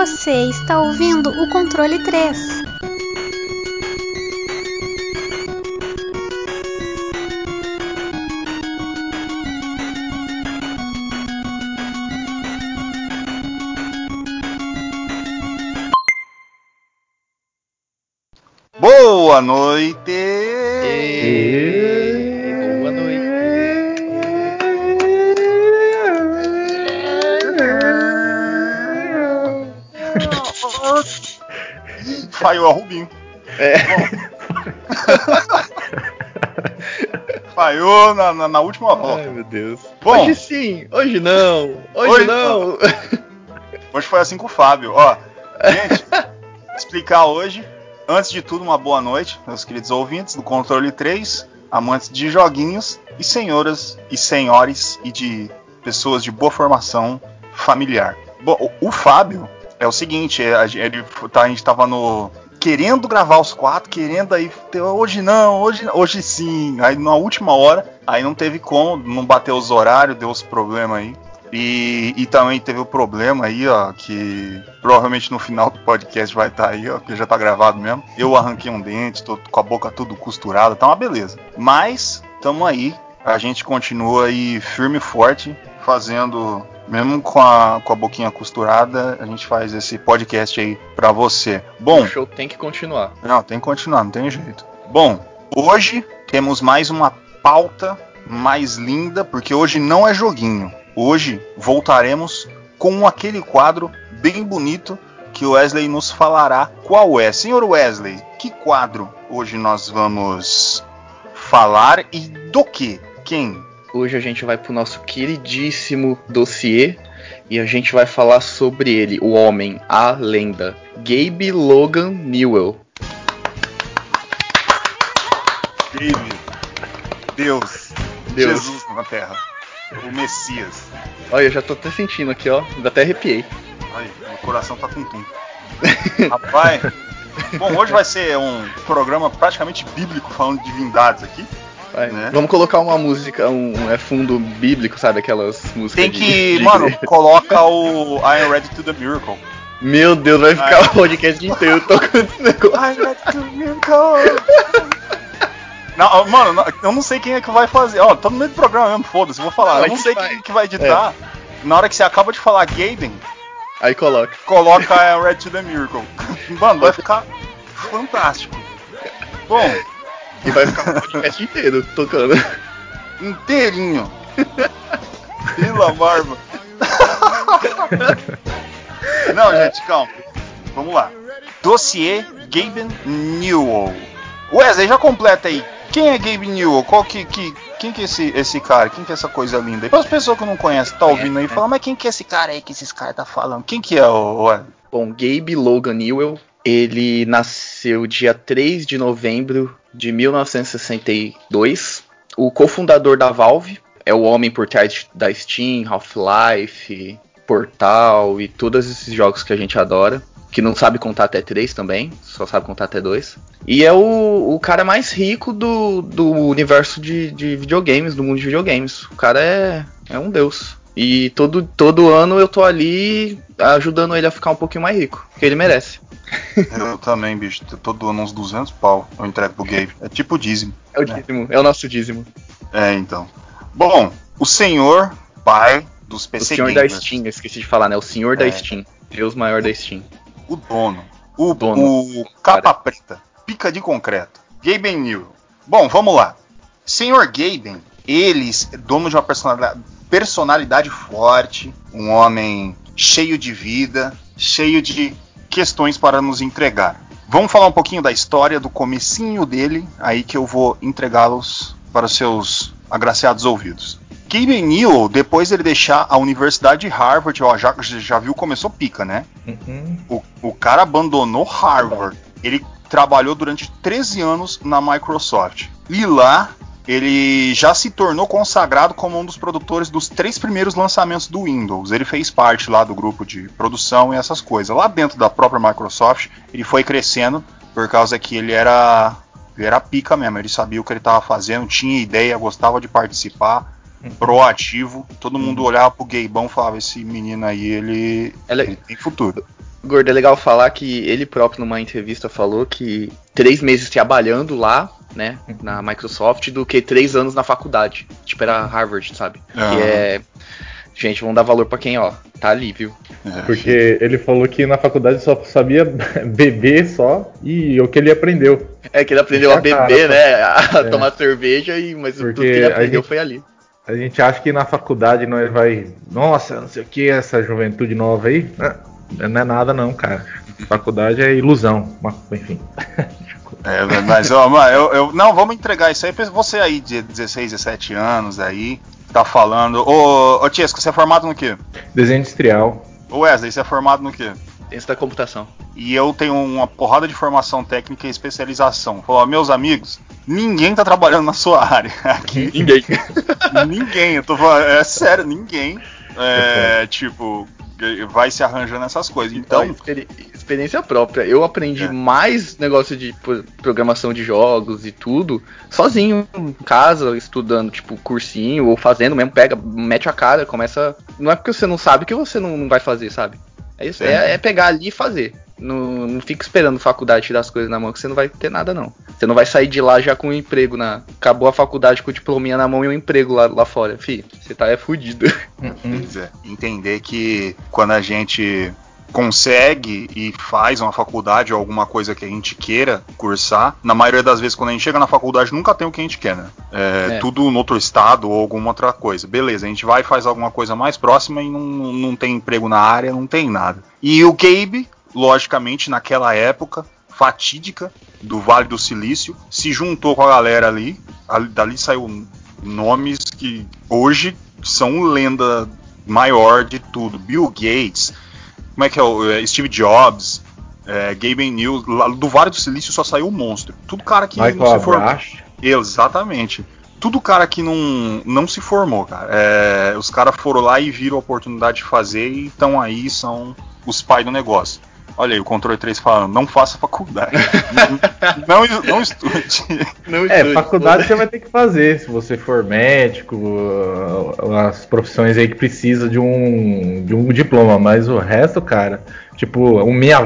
Você está ouvindo o controle 3. Boa noite! Falhou na, na, na última volta. Ai, meu Deus. Bom. hoje sim, hoje não, hoje, Hoje não. Hoje foi assim com o Fábio. Ó, gente, explicar hoje. Antes de tudo, uma boa noite, meus queridos ouvintes do Controle 3, amantes de joguinhos e senhoras e senhores e de pessoas de boa formação familiar. Bom, o, Fábio é o seguinte, é, ele, tá, a gente tava no querendo gravar os quatro, querendo aí hoje não, hoje hoje sim. Aí na última hora, aí não teve como, não bateu os horários, deu os problemas aí. E, e também teve o problema aí, ó, que provavelmente no final do podcast vai estar aí, ó, que já tá gravado mesmo. Eu arranquei um dente, tô com a boca tudo costurada, tá uma beleza. Mas, tamo aí, a gente continua aí firme e forte, fazendo, mesmo com a, com a boquinha costurada, a gente faz esse podcast aí pra você. Bom, O show tem que continuar. não, tem que continuar, não tem jeito. Bom, hoje temos mais uma pauta mais linda, porque hoje não é joguinho. Hoje voltaremos com aquele quadro bem bonito que o Wesley nos falará qual é. Senhor Wesley, que quadro hoje nós vamos falar e do que? Quem? Hoje a gente vai pro nosso queridíssimo dossiê e a gente vai falar sobre ele, o homem, a lenda, Gabe Logan Newell. David. Deus. Deus. Jesus na Terra. O Messias. Olha, eu já tô até sentindo aqui, ó, ainda até arrepiei. Ai, meu coração tá com tum. Rapaz. Bom, hoje vai ser um programa praticamente bíblico falando de divindades aqui. Vai, Né? Vamos colocar uma música, um é fundo bíblico, sabe? Aquelas músicas Tem de- que, de mano, igreja. coloca o I am ready to the miracle. Meu Deus, vai ficar Ai. o podcast inteiro tocando esse negócio. I am ready to the miracle. Não, mano, não- eu não sei quem é que vai fazer. Ó, tô no meio do programa mesmo, foda-se, vou falar. Não, Eu não sei vai. quem que vai editar. Na hora que você acaba de falar Gaben, Aí coloca. coloca I am ready to the miracle. Mano, vai ficar fantástico. Bom, E vai ficar o podcast inteiro tocando. inteirinho. Pela barba. Não, gente, calma. Vamos lá. Dossiê Gaben Newell. Wesley, já completa aí. Quem é Gabe Newell? Qual que, que, quem que é esse, esse cara? Quem que é essa coisa linda? E para as pessoas que não conhecem, tá ouvindo aí, né? fala, mas quem que é esse cara aí que esses caras tá falando? Quem que é o Wesley? Bom, Gabe Logan Newell, ele nasceu dia 3 de novembro de 1962. O cofundador da Valve é o homem por trás da Steam, Half-Life, Portal e todos esses jogos que a gente adora. Que não sabe contar até 3 também, só sabe contar até 2. E é o, o cara mais rico do, do universo de, de videogames, do mundo de videogames. O cara é, é um deus. E todo, todo ano eu tô ali ajudando ele a ficar um pouquinho mais rico, que ele merece. Eu também, bicho. Eu tô doando uns 200 pau. Eu entrego pro Gabe. É tipo dízimo. É o dízimo, é o nosso dízimo. É, então. Bom, o senhor pai dos O PC senhor da Gamers. Steam, eu esqueci de falar, né? O senhor da É. Steam. Deus maior da Steam. O dono. O, Dono. o capa preta. Pica de concreto. Gaben Newell. Bom, vamos lá. Senhor Gaben, eles, dono de uma personalidade, personalidade forte, um homem cheio de vida, cheio de questões para nos entregar. Vamos falar um pouquinho da história, do comecinho dele, aí que eu vou entregá-los para os seus agraciados ouvidos. Gaben Newell, depois ele deixar a Universidade de Harvard, ó, já, já viu, começou pica, né? O, o cara abandonou Harvard. Ele trabalhou durante 13 anos na Microsoft. E lá ele já se tornou consagrado como um dos produtores dos três primeiros lançamentos do Windows. Ele fez parte lá do grupo de produção e essas coisas. Lá dentro da própria Microsoft, ele foi crescendo por causa que ele era ele era pica mesmo. Ele sabia o que ele estava fazendo, tinha ideia, gostava de participar, proativo. Todo mundo olhava pro Gaybão e falava: esse menino aí, ele, É, le- ele tem futuro. Gordo, é legal falar que ele próprio numa entrevista falou que três meses trabalhando lá, né, na Microsoft, do que três anos na faculdade. Tipo, era Harvard, sabe? Ah. Que é. Gente, vamos dar valor pra quem, ó, tá ali, viu? É. Porque ele falou que na faculdade só sabia beber só e o que ele aprendeu. É que ele aprendeu a beber, cara, né? A É. tomar cerveja, e, mas tudo Porque que ele aprendeu gente- foi ali. A gente acha que na faculdade nós vai. Nossa, não sei o que, essa juventude nova aí. Não, não é nada não, cara. Faculdade é ilusão. Mas, enfim. É, mas ó, mano, eu, eu- não, vamos entregar isso aí pra você aí de 16, 17 anos aí, tá falando. Ô, ô Tiesco, você é formado no quê? Desenho industrial. Ô Wesley, você é formado no quê? Ciência da computação. E eu tenho uma porrada de formação técnica e especialização. Falou, ó, meus amigos, ninguém tá trabalhando na sua área aqui. Ninguém. ninguém, eu tô falando, é sério, ninguém. É, tipo, vai se arranjando essas coisas. Então, Então, experi- experiência própria. Eu aprendi É. mais negócio de pro- programação de jogos e tudo sozinho, em casa, estudando, tipo, cursinho, ou fazendo mesmo, pega, mete a cara, começa. Não é porque você não sabe que você não, vai fazer, sabe? É isso, é, é pegar ali e fazer. Não, não fica esperando faculdade tirar as coisas na mão, que você não vai ter nada, não. Você não vai sair de lá já com um emprego na. Acabou a faculdade com o diplominha na mão e um emprego lá, lá fora. Fi, você tá é fudido. Entender que quando a gente consegue e faz uma faculdade ou alguma coisa que a gente queira cursar, na maioria das vezes quando a gente chega na faculdade nunca tem o que a gente quer, né? É, É. Tudo no outro estado ou alguma outra coisa. Beleza, a gente vai e faz alguma coisa mais próxima e não, não tem emprego na área, não tem nada. E o Gabe, logicamente, naquela época fatídica do Vale do Silício, se juntou com a galera ali, ali dali saiu nomes que hoje são lenda maior de tudo. Bill Gates, como é que é o é, Steve Jobs, é, Gabe News, do Vale do Silício só saiu um monstro. Tudo cara que Michael não se formou. Exatamente. Tudo cara que não, não se formou, cara. É, os caras foram lá e viram a oportunidade de fazer e estão aí, são os pais do negócio. Olha aí, o controle 3 falando, não faça faculdade. não, não, não estude. Não É, estude, faculdade você vai ter que fazer, se você for médico, as profissões aí que precisa de um, de um diploma, mas o resto, cara, tipo, o minha,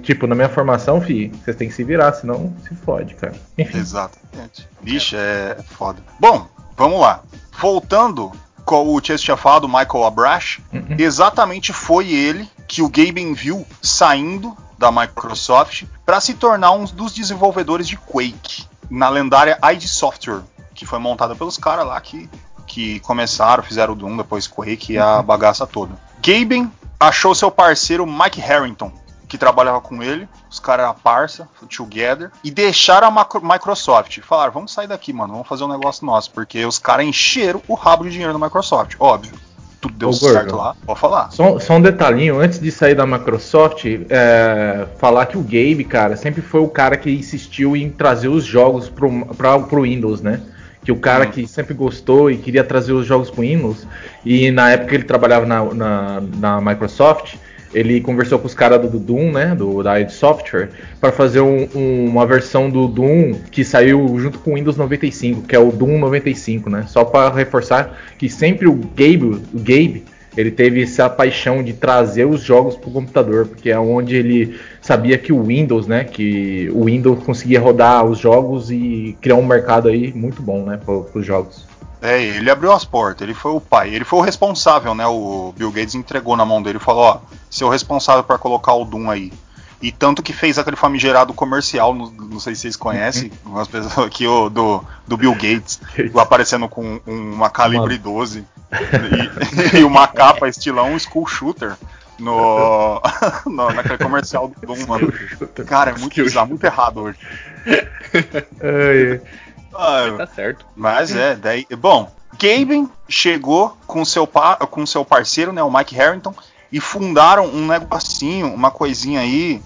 tipo, na minha formação, fi, vocês têm que se virar, senão se fode, cara. Enfim, Exatamente. Bicho, é foda. Bom, vamos lá. Voltando, com o Chase tinha falado, Michael Abrash, Uhum. exatamente foi ele que o Gaben viu saindo da Microsoft para se tornar um dos desenvolvedores de Quake na lendária ID Software, que foi montada pelos caras lá que, que começaram, fizeram o Doom, depois Quake e a bagaça toda. Gaben achou seu parceiro Mike Harrington, que trabalhava com ele, os caras eram parça, together, e deixaram a Microsoft. Falaram, vamos sair daqui, mano, vamos fazer um negócio nosso, porque os caras encheram o rabo de dinheiro da Microsoft, óbvio. Tudo deu Ô, certo Gordo. lá, pode falar. Só, só um detalhinho, antes de sair da Microsoft, é, falar que o Gabe, cara, sempre foi o cara que insistiu em trazer os jogos pro, pra, pro Windows, né? Que o cara Hum. que sempre gostou e queria trazer os jogos pro Windows, e na época ele trabalhava na, na, na Microsoft, ele conversou com os caras do, do Doom, né? Do, da id Software, para fazer um- um- uma versão do Doom que saiu junto com o Windows 95, que é o Doom 95, né? Só para reforçar que sempre o Gabe, o Gabe ele teve essa paixão de trazer os jogos para o computador, porque é onde ele sabia que o Windows, né, que o Windows conseguia rodar os jogos e criar um mercado aí muito bom, né, para os jogos. É, ele abriu as portas, ele foi o pai, ele foi o responsável, né? O Bill Gates entregou na mão dele e falou: Ó, você é o responsável para colocar o Doom aí. E tanto que fez aquele famigerado comercial, não, não sei se vocês conhecem, umas pessoas aqui o, do, do Bill Gates, aparecendo com um- uma calibre 12 e, e uma capa estilão school shooter no, no, naquele comercial do Doom, mano. Cara, é muito bizarro, muito errado hoje. Ah, Tá certo. mas é, daí. Bom, Gaben chegou com seu, com seu parceiro, né, o Mike Harrington, e fundaram um negocinho, uma coisinha aí.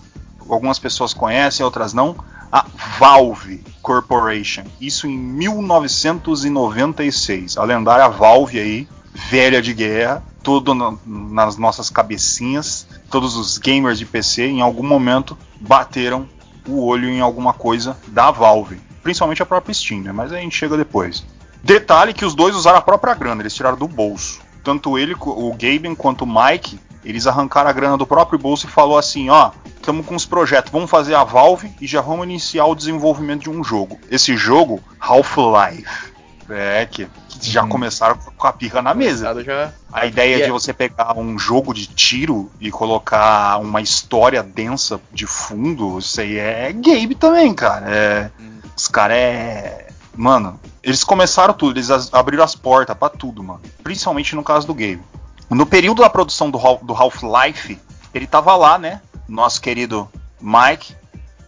Algumas pessoas conhecem, outras não. A Valve Corporation. Isso em 1996. A lendária Valve aí, velha de guerra, tudo na- nas nossas cabecinhas. Todos os gamers de PC, em algum momento, bateram o olho em alguma coisa da Valve. Principalmente a própria Steam, né? Mas a gente chega depois. Detalhe que os dois usaram a própria grana, eles tiraram do bolso. Tanto ele, o Gaben, quanto o Mike Eles arrancaram a grana do próprio bolso e falou assim, ó, estamos com os projetos, vamos fazer a Valve e já vamos iniciar o desenvolvimento de um jogo. Esse jogo, Half-Life. É, que, que já Uhum. começaram com a pica na mesa. Já... A ideia E de é- você pegar um jogo de tiro e colocar uma história densa de fundo, isso aí é Gabe também, cara. É, os caras é. Mano, eles começaram tudo, eles abriram as portas pra tudo, mano. Principalmente no caso do Gabe. No período da produção do, do Half-Life, ele tava lá, né? Nosso querido Mike.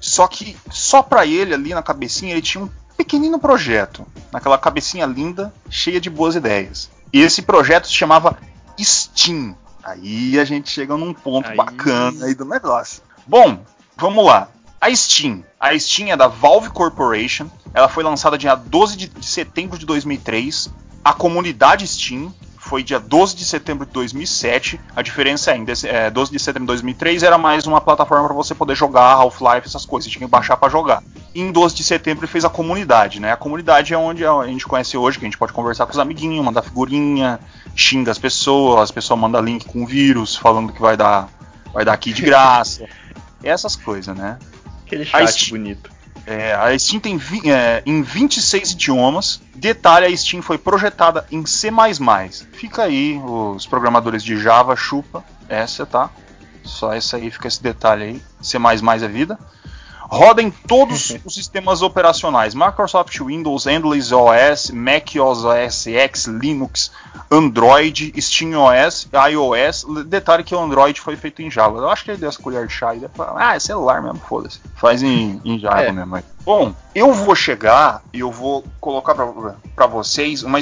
Só que só pra ele ali na cabecinha ele tinha um pequenino projeto. Naquela cabecinha linda, cheia de boas ideias. E esse projeto se chamava Steam. Aí a gente chega num ponto Aí- bacana aí do negócio. Bom, vamos lá. A Steam. A Steam é da Valve Corporation. Ela foi lançada dia 12 de de setembro de 2003. A comunidade Steam foi dia 12 de setembro de 2007. A diferença é, em é, 12 de setembro de 2003 era mais uma plataforma para você poder jogar Half-Life, essas coisas. Você tinha que baixar para jogar. E em 12 de setembro ele fez a comunidade, né? A comunidade é onde a gente conhece hoje, que a gente pode conversar com os amiguinhos, mandar figurinha, xinga as pessoas, as pessoas mandam link com vírus, falando que vai dar, vai dar aqui de graça. Essas coisas, né? Aquele chat Steam- bonito. É, a Steam tem vi- é, em 26 idiomas. Detalhe, a Steam foi projetada em C++. Fica aí, os programadores de Java, chupa essa, tá? Só essa aí, fica esse detalhe aí. C++ é vida. Roda em todos os sistemas operacionais: Microsoft Windows, Endless OS, Mac OS X, Linux, Android, SteamOS, iOS. Detalhe que o Android foi feito em Java. Eu acho que ele deu essa colher de chá e ah, é celular mesmo, foda-se. Faz em, em Java É. mesmo. Bom, eu vou chegar e eu vou colocar pra vocês uma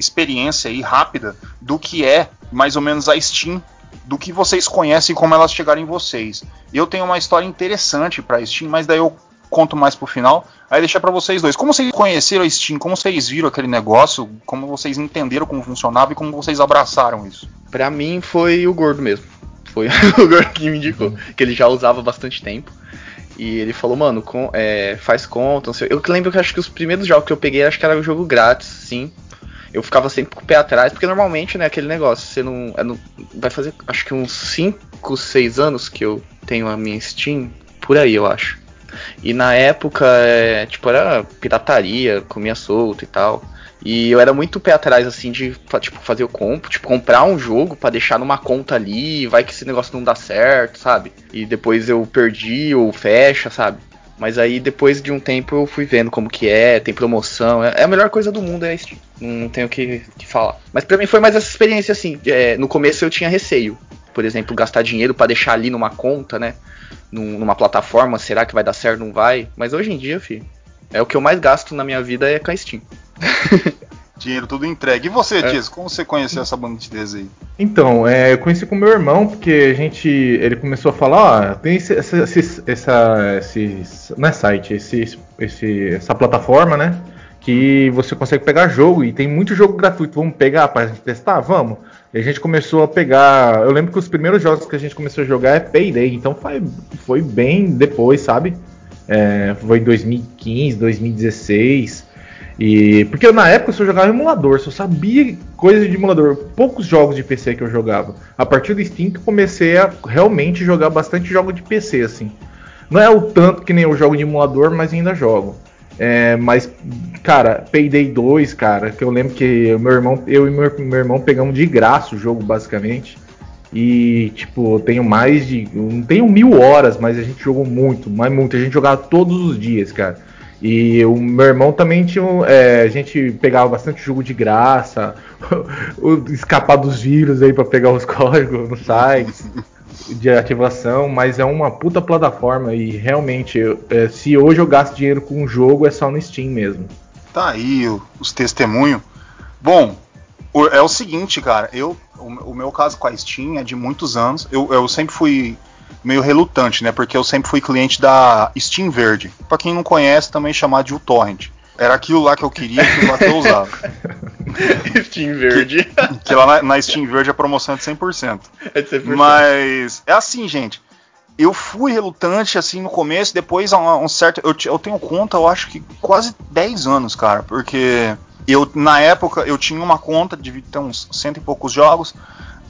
experiência aí rápida do que é mais ou menos a Steam do que vocês conhecem e como elas chegaram em vocês. Eu tenho uma história interessante pra Steam, mas daí eu conto mais pro final. Aí deixar pra vocês dois. Como vocês conheceram a Steam? Como vocês viram aquele negócio? Como vocês entenderam como funcionava e como vocês abraçaram isso? Pra mim foi o gordo mesmo. Foi o gordo que me indicou. Que ele já usava há bastante tempo. E ele falou, mano, com- é, faz conta, não sei. Eu lembro que acho que os primeiros jogos que eu peguei, acho que era o jogo grátis, sim. Eu ficava sempre com o pé atrás, porque normalmente, né, aquele negócio, você não. é vai fazer acho que uns 5, 6 anos que eu tenho a minha Steam, por aí eu acho. E na época, é, tipo, era pirataria, comia solto e tal. E eu era muito pé atrás, assim, de tipo, fazer o comp, tipo, comprar um jogo pra deixar numa conta ali, vai que esse negócio não dá certo, sabe? E depois eu perdi ou fecha, sabe? Mas aí depois de um tempo eu fui vendo como que é, tem promoção, é, é a melhor coisa do mundo, é Steam. Não tenho o que, que falar. Mas pra mim foi mais essa experiência assim, é, no começo eu tinha receio. Por exemplo, gastar dinheiro pra deixar ali numa conta, né? Num- numa plataforma, será que vai dar certo? Não vai? Mas hoje em dia, fi, é o que eu mais gasto na minha vida é com a Steam. Dinheiro tudo entregue. E você, É. Dias, como você conheceu essa bandidez aí? Então, é, eu conheci com meu irmão, porque a gente. Ele começou a falar, ó, tem esse, essa, esse, essa, esse. Não é site, esse, esse, essa plataforma, né? Que você consegue pegar jogo e tem muito jogo gratuito. Vamos pegar pra gente testar? Vamos. E a gente começou a pegar. Eu lembro que os primeiros jogos que a gente começou a jogar é Payday, então foi, foi bem depois, sabe? É, foi em 2015, 2016. E porque na época eu só jogava emulador, só sabia coisa de emulador, poucos jogos de PC que eu jogava. A partir do Steam que eu comecei a realmente jogar bastante jogo de PC assim. Não é o tanto que nem eu jogo de emulador, mas ainda jogo. É, mas, cara, Payday 2, cara, que eu lembro que meu irmão, eu e meu, meu irmão pegamos de graça o jogo, basicamente. E, tipo, eu tenho mais de. Não tenho mil horas, mas a gente jogou muito, mas muito. A gente jogava todos os dias, cara. E o meu irmão também tinha. é, a gente pegava bastante jogo de graça, escapar dos vírus aí pra pegar os códigos nos sites de ativação, mas é uma puta plataforma e realmente, é, se hoje eu gasto dinheiro com um jogo, é só no Steam mesmo. Tá aí os testemunhos. Bom, é o seguinte, cara. Eu, o, o meu caso com a Steam é de muitos anos. Eu, eu sempre fui meio relutante, né? Porque eu sempre fui cliente da Steam Verde. Pra quem não conhece, também chamado de uTorrent. Era aquilo lá que eu queria, que eu usava. Steam verde. Que lá na, na Steam Verde a promoção é de 100%. É de ser por Mas é assim, gente. Eu fui relutante assim no começo, depois a um, um certo. Eu, eu tenho conta, eu acho que quase 10 anos, cara. Porque eu, na época, eu tinha uma conta, devia ter uns cento e poucos jogos.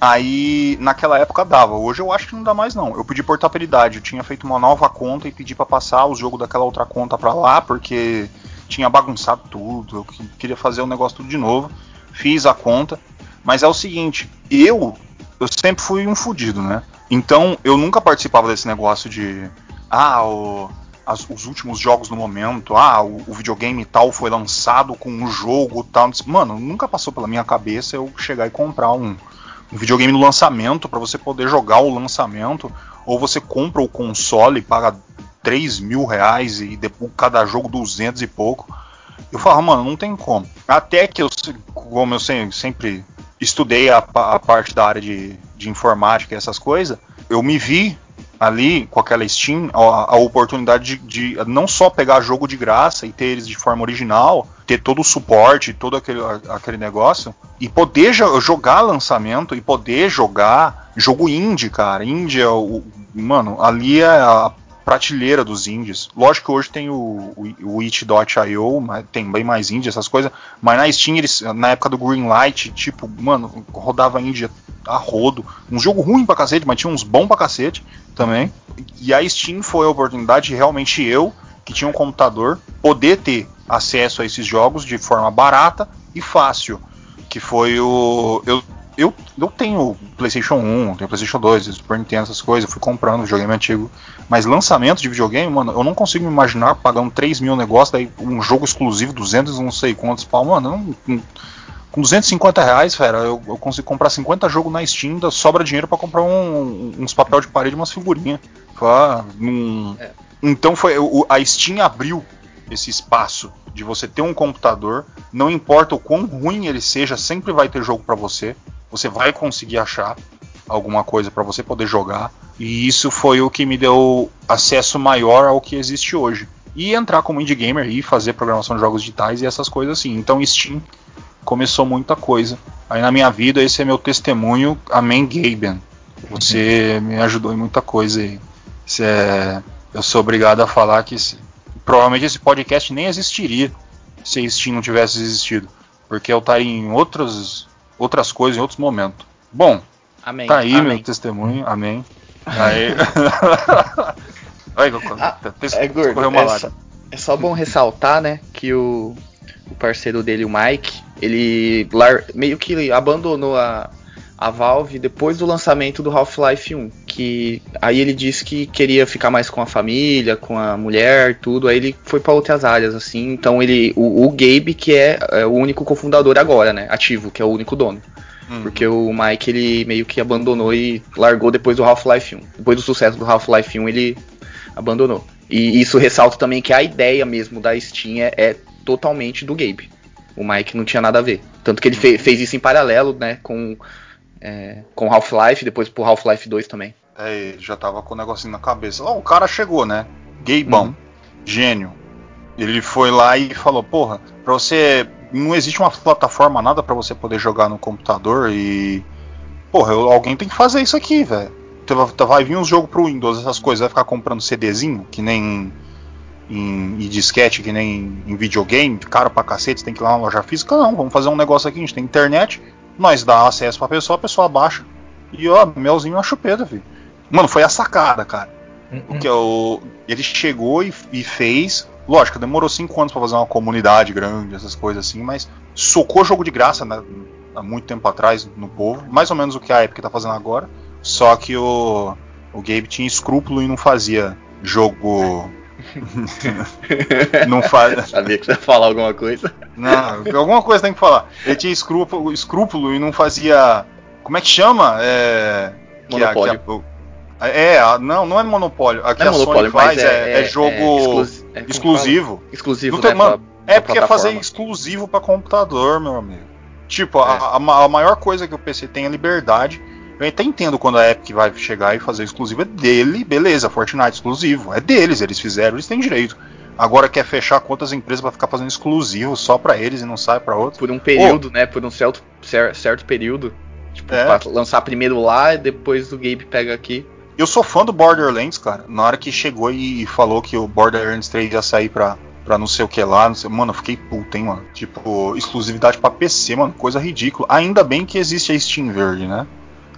Aí, naquela época dava. Hoje eu acho que não dá mais não. Eu pedi portabilidade. Eu tinha feito uma nova conta e pedi para passar o jogo daquela outra conta para lá, porque tinha bagunçado tudo. Eu queria fazer o negócio tudo de novo. Fiz a conta. Mas é o seguinte, eu eu sempre fui um fudido, né? Então eu nunca participava desse negócio de ah, o, as, os últimos jogos no momento, ah, o, o, videogame tal foi lançado com um jogo tal. Mano, nunca passou pela minha cabeça eu chegar e comprar um, um videogame no lançamento para você poder jogar o lançamento, ou você compra o console e paga 3 mil reais e depois cada jogo 200 e pouco. Eu falava, mano, não tem como. Até que eu, como eu sempre estudei a, a parte da área de, de informática e essas coisas, eu me vi ali com aquela Steam a, a oportunidade de, de, não só pegar jogo de graça e ter eles de forma original, ter todo o suporte, todo aquele, aquele negócio, e poder jo jogar lançamento e poder jogar jogo indie, cara. Indie é o. Mano, ali é a prateleira dos indies. Lógico que hoje tem o, o, o It.io, tem bem mais indie, essas coisas, mas na Steam, eles, na época do Greenlight, tipo, mano, rodava indie a rodo. Um jogo ruim pra cacete, mas tinha uns bons pra cacete também. E a Steam foi a oportunidade de realmente eu, que tinha um computador, poder ter acesso a esses jogos de forma barata e fácil. Que foi o. Eu, eu, eu tenho PlayStation 1, tenho PlayStation 2, Super Nintendo, essas coisas, fui comprando videogame antigo. Mas lançamento de videogame, mano, eu não consigo me imaginar pagando 3 mil negócios, daí um jogo exclusivo, 200 não sei quantos pau, mano, não, não com 250 reais, fera, eu, eu, consigo comprar 50 jogos na Steam, sobra dinheiro para comprar um, uns papel de parede e umas figurinhas. num... é. Então foi o, a Steam abriu esse espaço de você ter um computador, não importa o quão ruim ele seja, sempre vai ter jogo para você. Você vai conseguir achar alguma coisa para você poder jogar. E isso foi o que me deu acesso maior ao que existe hoje. E entrar como indie gamer e fazer programação de jogos digitais e essas coisas assim. Então Steam começou muita coisa. Aí na minha vida, esse é meu testemunho. Amém, Gaben. Você uhum. me ajudou em muita coisa aí. É, eu sou obrigado a falar que provavelmente esse podcast nem existiria se Steam não tivesse existido. Porque eu estaria em outras, outras coisas, em outros momentos. Bom, Amém. tá aí Amém. meu testemunho. Amém. Aí. Aí, ah, é, gordo, é, só, é só bom ressaltar, né, que o, o parceiro dele, o Mike, ele meio que abandonou a, a Valve depois do lançamento do Half-Life 1, que aí ele disse que queria ficar mais com a família, com a mulher, tudo, aí ele foi para outras áreas assim. Então ele o, o Gabe que é, é, o único cofundador agora, né, ativo, que é o único dono. Uhum. Porque o Mike ele meio que abandonou e largou depois do Half-Life 1. Depois do sucesso do Half-Life 1, ele abandonou. E isso ressalta também que a ideia mesmo da Steam é, é totalmente do Gabe. O Mike não tinha nada a ver. Tanto que ele fe fez isso em paralelo, né, com, é, com Half-Life, depois pro Half-Life 2 também. É, ele já tava com o negocinho na cabeça. Oh, o cara chegou, né? Gaybão, uhum. gênio. Ele foi lá e falou: Porra, pra você. Não existe uma plataforma, nada para você poder jogar no computador e. Porra, eu, alguém tem que fazer isso aqui, velho. Vai vir uns jogos pro Windows, essas coisas, vai ficar comprando CDzinho, que nem em, em disquete que nem em videogame, caro pra cacete, tem que ir lá na loja física. Não, vamos fazer um negócio aqui, a gente tem internet, nós dá acesso pra pessoa, a pessoa baixa. E ó, melzinho na chupeta, filho. Mano, foi a sacada, cara. Uhum. Porque o, ele chegou e, e, fez. Lógico, demorou cinco anos para fazer uma comunidade grande, essas coisas assim, mas socou jogo de graça né, há muito tempo atrás no povo. Mais ou menos o que a Epic tá fazendo agora. Só que o, o Gabe tinha escrúpulo e não fazia jogo não faz. Sabia que você ia falar alguma coisa. Não, alguma coisa tem que falar. Ele tinha escrúpulo, escrúpulo e não fazia. Como é que chama? É. Monopólio. Que a, que a, é, não, não é monopólio. A que não a é monopólio, Sony faz é, é, é, jogo é exclusivo. Exclusivo, né, mano, É porque é fazer exclusivo para computador, meu amigo. Tipo, a, a, a maior coisa que o PC tem é liberdade eu até entendo quando a Epic vai chegar e fazer exclusivo. É dele, beleza, Fortnite exclusivo. É deles, eles fizeram, eles têm direito. Agora quer fechar quantas empresas para ficar fazendo exclusivo só para eles e não sai para outros. Por um período, né? Por um certo, certo período. Tipo, é. pra lançar primeiro lá e depois o Gabe pega aqui. Eu sou fã do Borderlands, cara. Na hora que chegou e falou que o Borderlands 3 ia sair pra, pra não sei o que lá, sei, mano, eu fiquei puto, hein, mano. Tipo, exclusividade para PC, mano, coisa ridícula. Ainda bem que existe a Steam Verde, né?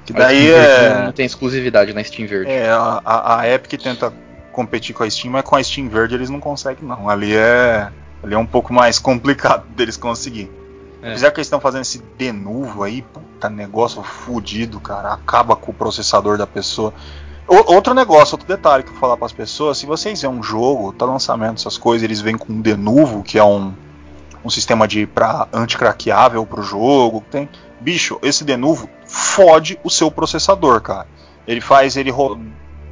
Que daí é. Não tem exclusividade na Steam Verde. É, a, a, a Epic tenta competir com a Steam, mas com a Steam Verde eles não conseguem, não. Ali é. Ali é um pouco mais complicado deles conseguir. É. Apesar que eles estão fazendo esse denuvo aí, puta negócio fudido, cara. Acaba com o processador da pessoa. O- outro negócio, outro detalhe que eu vou falar para as pessoas: se vocês vêem um jogo, tá lançamento, essas coisas, eles vêm com um denuvo, que é um, um sistema de pra anticraqueável pro jogo. Tem. Bicho, esse denuvo fode o seu processador, cara. Ele faz ele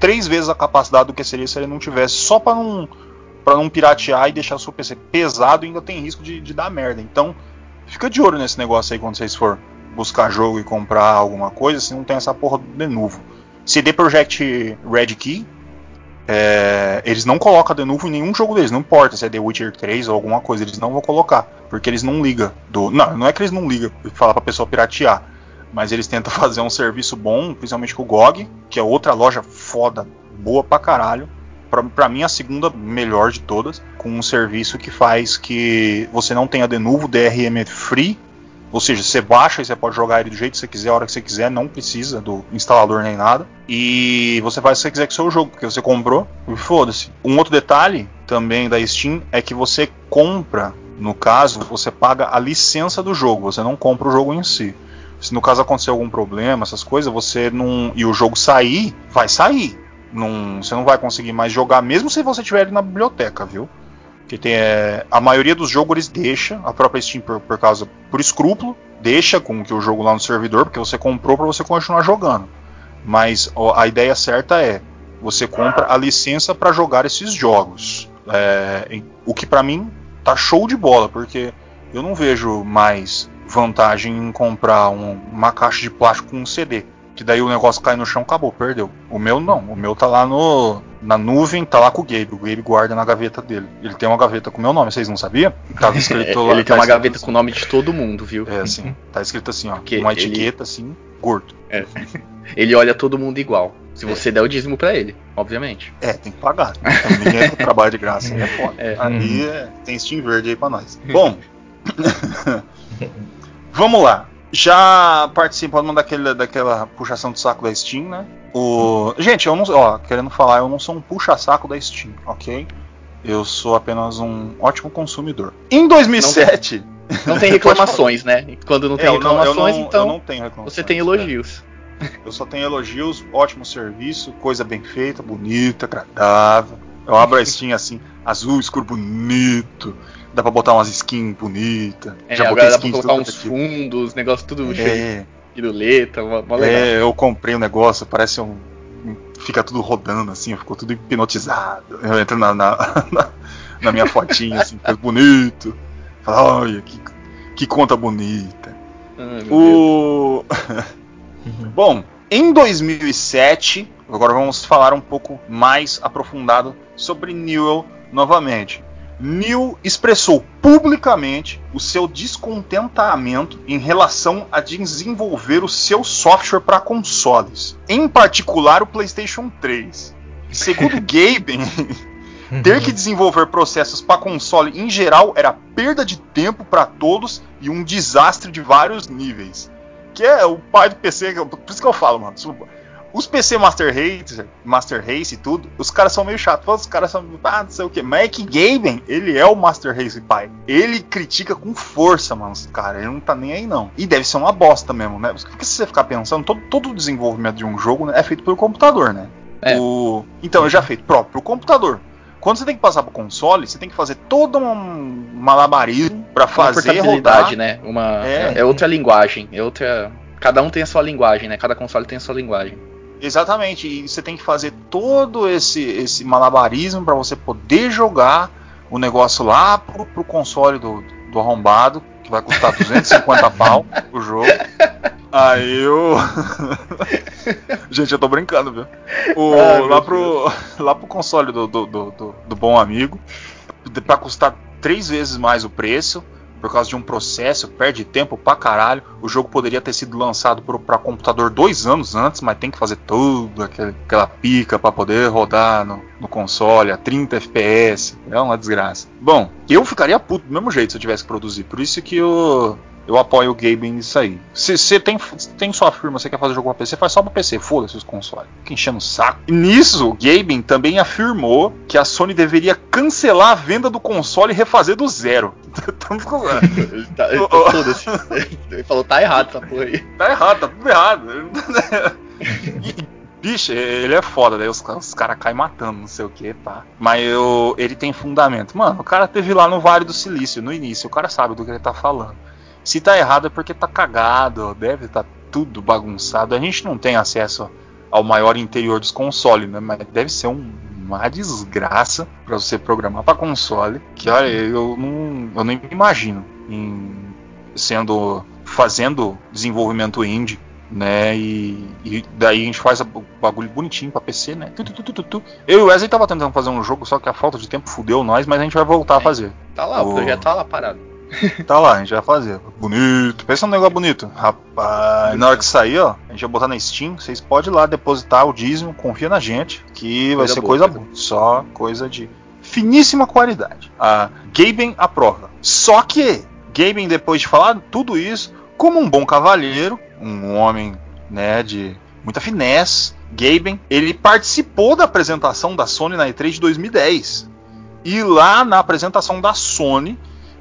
três vezes a capacidade do que seria se ele não tivesse, só para não para não piratear e deixar o seu PC pesado ainda tem risco de, de dar merda. Então, fica de olho nesse negócio aí quando vocês for buscar jogo e comprar alguma coisa, se não tem essa porra do denuvo. CD Projekt Red Key, é, eles não colocam denuvo em nenhum jogo deles, não importa se é The Witcher 3 ou alguma coisa, eles não vão colocar, porque eles não ligam do, não, não é que eles não ligam, falar pra pessoa piratear, mas eles tentam fazer um serviço bom, principalmente com o GOG, que é outra loja foda, boa pra caralho. Pra, pra mim, a segunda melhor de todas, com um serviço que faz que você não tenha denuvo DRM free, ou seja, você baixa e você pode jogar ele do jeito que você quiser, a hora que você quiser, não precisa do instalador nem nada. E você faz o que você quiser com o seu jogo, porque você comprou e foda-se. Um outro detalhe também da Steam é que você compra, no caso, você paga a licença do jogo, você não compra o jogo em si. Se no caso acontecer algum problema, essas coisas, você não. e o jogo sair, vai sair. Não, você não vai conseguir mais jogar, mesmo se você tiver ele na biblioteca, viu? Que tem, é, a maioria dos jogos eles deixa, a própria Steam por, por causa, por escrúpulo, deixa com que o jogo lá no servidor, porque você comprou para você continuar jogando. Mas ó, a ideia certa é, você compra a licença para jogar esses jogos. É, o que para mim tá show de bola, porque eu não vejo mais vantagem em comprar um- uma caixa de plástico com um CD. Que daí o negócio cai no chão, acabou, perdeu. O meu não, o meu tá lá no, na nuvem, tá lá com o Gabe. O Gabe guarda na gaveta dele. Ele tem uma gaveta com o meu nome, vocês não sabiam? Tava escrito lá. ele tem tá uma gaveta assim. com o nome de todo mundo, viu? É assim, tá escrito assim, ó. Que uma ele- etiqueta assim, gordo. Ele olha todo mundo igual. Se você der o dízimo pra ele, obviamente. É, tem que pagar. Então, ninguém trabalha de graça, é foda. É. Ali é, tem Steam verde aí pra nós. Bom, vamos lá. Já participando daquele, daquela puxação de saco da Steam, né? O... Gente, eu não ó, querendo falar, eu não sou um puxa-saco da Steam, ok? Eu sou apenas um ótimo consumidor. Em 2007. Não tem reclamações, né? Quando não É, tem eu não- eu reclamações, não- então eu não tenho reclamações, você tem é. elogios. Eu só tenho elogios, ótimo serviço, coisa bem feita, bonita, agradável. Eu abro a Steam assim, azul, escuro, bonito. Dá pra botar umas skins bonitas. É, Já agora dá pra colocar tudo uns aqui. fundos, negócio tudo cheio É, de piruleta, mó, mó legal. é, eu comprei um negócio, parece um. Fica tudo rodando assim, ficou tudo hipnotizado. Eu entro na, na, na- na minha fotinha, assim, fica bonito. Fala, olha, que, que conta bonita. Ai. O. Bom, em 2007, agora vamos falar um pouco mais aprofundado sobre Newell novamente. Newell expressou publicamente o seu descontentamento em relação a desenvolver o seu software para consoles, em particular o PlayStation 3. Segundo Gaben, ter que desenvolver processos para console em geral era perda de tempo para todos e um desastre de vários níveis. Que é o pai do PC, por isso que eu falo, mano. Os PC Master Race, Master Race e tudo, os caras são meio chatos. Os caras são, ah, não sei o que. É que Gaben, ele é o Master Race pai. Ele critica com força, mano, os caras. Ele não tá nem aí, não. E deve ser uma bosta mesmo, né? Porque se você ficar pensando, todo, todo o desenvolvimento de um jogo né, é feito pelo computador, né? É. O... Então, ele já é feito próprio pro computador. Quando você tem que passar pro console, você tem que fazer todo um malabarismo pra Uma fazer portabilidade, rodar. né? Uma, É. é. é outra linguagem, é outra. Cada um tem a sua linguagem, né? Cada console tem a sua linguagem. Exatamente, e você tem que fazer todo esse, esse malabarismo para você poder jogar o negócio lá pro, pro console do, do arrombado, que vai custar 250 pau o jogo. Aí eu. Gente, eu tô brincando, viu? O, Ai, meu lá, pro, lá pro console do, do, do, do- do bom amigo, pra custar três vezes mais o preço, por causa de um processo, perde tempo pra caralho. O jogo poderia ter sido lançado pra computador dois anos antes, mas tem que fazer aquele- aquela pica pra poder rodar no, no console a 30 FPS. É uma desgraça. Bom, eu ficaria puto do mesmo jeito se eu tivesse que produzir. Por isso que eu, Eu apoio o Gaben nisso aí. Se você tem, tem sua firma, você quer fazer jogo pra PC, faz só pra PC, foda-se os consoles. Fica enchendo o saco. Nisso, o Gaben também afirmou que a Sony deveria cancelar a venda do console e refazer do zero. ele, tá, ele, tá, ele falou, tá errado essa porra aí. Tá errado, tá tudo errado. e, Bicho, ele é foda, daí os, os caras caem matando, não sei o que, pá. Mas eu, ele tem fundamento. Mano, o cara teve lá no Vale do Silício, no início, o cara sabe do que ele tá falando. Se tá errado é porque tá cagado, deve estar tá tudo bagunçado. A gente não tem acesso ao maior interior dos consoles, né? Mas deve ser um, uma desgraça para você programar para console. Que olha, eu não, eu nem imagino em sendo fazendo desenvolvimento indie né? E, e, daí a gente faz o bagulho bonitinho pra PC, né? Tu, tu, tu, Eu e o Wesley tava tentando fazer um jogo, só que a falta de tempo fudeu nós, mas a gente vai voltar é, a fazer. Tá lá, o projeto tá lá parado. tá lá, a gente vai fazer. Bonito. Pensa num negócio bonito. Rapaz, na hora que sair, ó, a gente vai botar na Steam. Vocês podem ir lá depositar o dízimo, confia na gente, que coisa vai ser boa, coisa boa. Só coisa de finíssima qualidade. A Gaben aprova. Só que Gaben, depois de falar tudo isso, como um bom cavalheiro, um homem né, de muita finesse, Gaben, ele participou da apresentação da Sony na E3 de 2010. E lá na apresentação da Sony,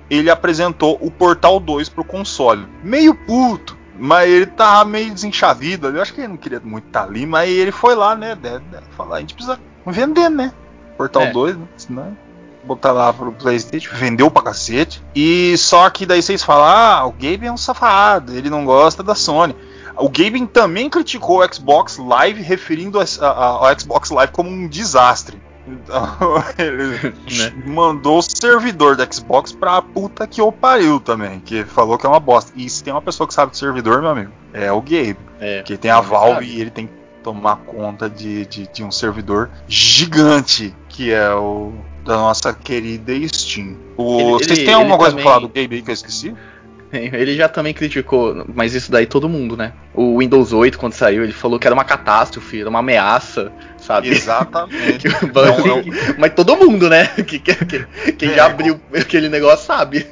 ele apresentou o Portal 2 pro console. Meio puto, mas ele tava meio desenchavido. Eu acho que ele não queria muito estar tá ali, mas ele foi lá, né? Deve, deve falar, a gente precisa vender, né? Portal é. 2, né? Senão botar lá pro Playstation, vendeu pra cacete. E só que daí vocês falam, ah, o Gabe é um safado, ele não gosta da Sony. O Gaben também criticou o Xbox Live, referindo ao Xbox Live como um desastre. Então, ele né? mandou o servidor da Xbox pra puta que o pariu também, que falou que é uma bosta. E se tem uma pessoa que sabe de servidor, meu amigo, é o Gabe. É, que tem a Valve e ele tem que tomar conta de, de, de um servidor gigante, que é o da nossa querida Steam. O, ele, vocês têm alguma coisa também... pra falar do Gabe aí que eu esqueci? Ele já também criticou, mas isso daí todo mundo, né? O Windows 8, quando saiu, ele falou que era uma catástrofe, era uma ameaça, sabe? Exatamente. não, não. Mas todo mundo, né? Que, que, que quem é, já abriu aquele negócio sabe.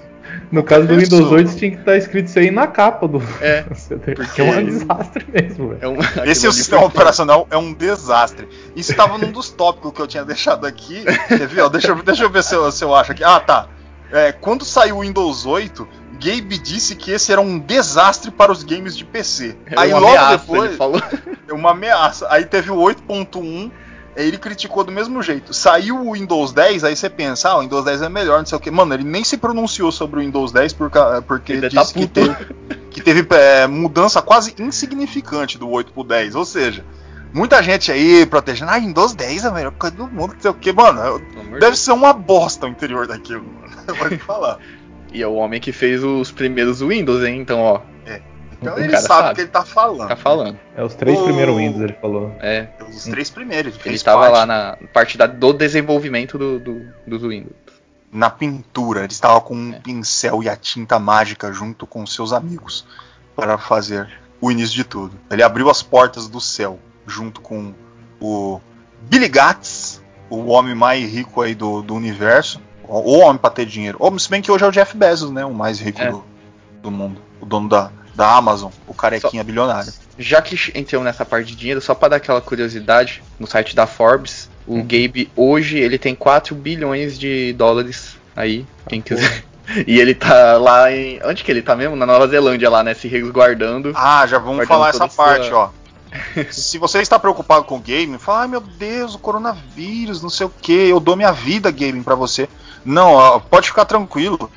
No caso do Windows 8 tinha que estar escrito isso aí na capa do é, porque é um desastre mesmo. É um, Esse é o sistema operacional é um desastre. Isso estava num dos tópicos que eu tinha deixado aqui. Quer ver? Deixa, deixa eu ver se eu, se eu acho aqui. Ah, tá. É, quando saiu o Windows 8, Gabe disse que esse era um desastre para os games de PC. É aí logo ameaça, depois, ele falou. É uma ameaça. Aí teve o 8.1 ele criticou do mesmo jeito. Saiu o Windows 10, aí você pensa, ah, o Windows 10 é melhor, não sei o que. Mano, ele nem se pronunciou sobre o Windows 10 por, porque ele tá disse tá que teve, que teve é, mudança quase insignificante do 8 pro 10. Ou seja, muita gente aí protegendo, ah, Windows 10 é a melhor coisa do mundo, não sei o que. Mano, deve ser uma bosta o interior daquilo, mano. Pode falar. e é o homem que fez os primeiros Windows, hein? Então, ó. É. Então ele sabe o que ele tá falando. Tá falando. É os três o... primeiros Windows, ele falou. É. Os três primeiros. Ele, ele tava lá na parte da, do desenvolvimento do, do, dos Windows. Na pintura, ele estava com um é. pincel e a tinta mágica junto com seus amigos para fazer o início de tudo. Ele abriu as portas do céu junto com o Billy Gates, o homem mais rico aí do, do universo. O homem para ter dinheiro. Ou, se bem que hoje é o Jeff Bezos, né? O mais rico é. do, do mundo. O dono da, da Amazon, o carequinha só, bilionário. Já que entrou nessa parte de dinheiro, só para dar aquela curiosidade, no site da Forbes, o uhum. Gabe hoje ele tem 4 bilhões de dólares aí, quem quiser. E ele tá lá em. Onde que ele tá mesmo? Na Nova Zelândia, lá, né? Se resguardando. Ah, já vamos falar essa parte, sua... ó. Se você está preocupado com o game, fala, ai meu Deus, o coronavírus, não sei o que, eu dou minha vida gaming para você. Não, ó, pode ficar tranquilo.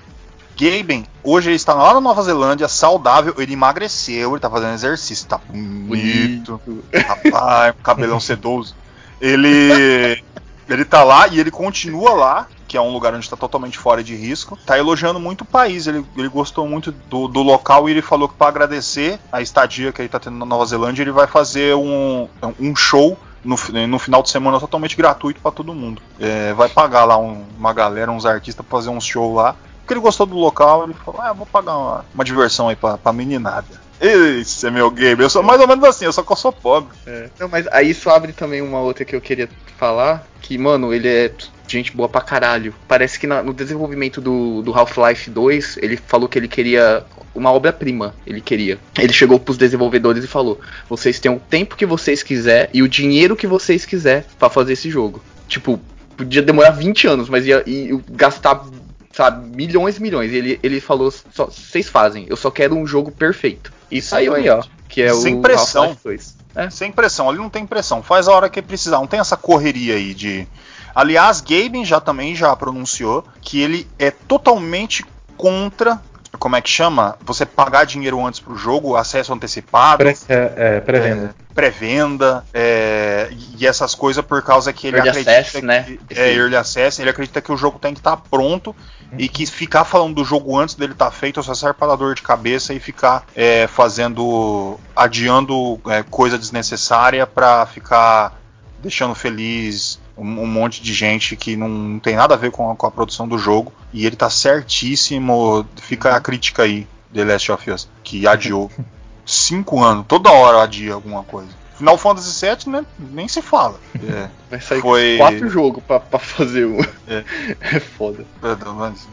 Gaben, hoje ele está lá na Nova Zelândia, saudável, ele emagreceu, ele tá fazendo exercício, tá bonito, rapaz, cabelão sedoso. Ele ele tá lá e ele continua lá, que é um lugar onde está totalmente fora de risco. Tá elogiando muito o país, ele, ele gostou muito do, do local e ele falou que para agradecer a estadia que ele tá tendo na Nova Zelândia, ele vai fazer um, um show no, no, final de semana totalmente gratuito para todo mundo. É, vai pagar lá um, uma galera, uns artistas pra fazer um show lá porque ele gostou do local, ele falou: Ah, vou pagar uma, uma diversão aí pra, pra meninada. Esse é meu game. Eu sou mais ou menos assim, eu só que eu sou pobre. É. Não, mas aí isso abre também uma outra que eu queria falar. Que, mano, ele é gente boa pra caralho. Parece que na, no desenvolvimento do, do Half-Life 2, ele falou que ele queria uma obra-prima, ele queria. Ele chegou pros desenvolvedores e falou: "Vocês têm o tempo que vocês quiser e o dinheiro que vocês quiser para fazer esse jogo". Tipo, podia demorar 20 anos, mas ia, ia gastar sabe, milhões e milhões. Ele, ele falou: "Vocês fazem, eu só quero um jogo perfeito". E saiu aí, ó, que é Sem o pressão. Half-Life 2. É. Sem pressão, ali não tem pressão. Faz a hora que precisar, não tem essa correria aí de. Aliás, Gaben já também já pronunciou que ele é totalmente contra. Como é que chama? Você pagar dinheiro antes pro jogo, acesso antecipado. Pré, é, é, pré-venda. É, pré-venda é, e essas coisas por causa que ele Early acredita access, que, né? é early access, ele acredita que o jogo tem que estar pronto e que ficar falando do jogo antes dele estar feito só serve para dar dor de cabeça e ficar é, fazendo adiando é, coisa desnecessária para ficar deixando feliz um, um monte de gente que não, não tem nada a ver com a, com a produção do jogo e ele tá certíssimo fica a crítica aí The Last of Us que adiou cinco anos toda hora adia alguma coisa Final Fantasy VII, né? Nem se fala. É. Vai sair Foi- quatro jogos pra, pra fazer um. É. É foda.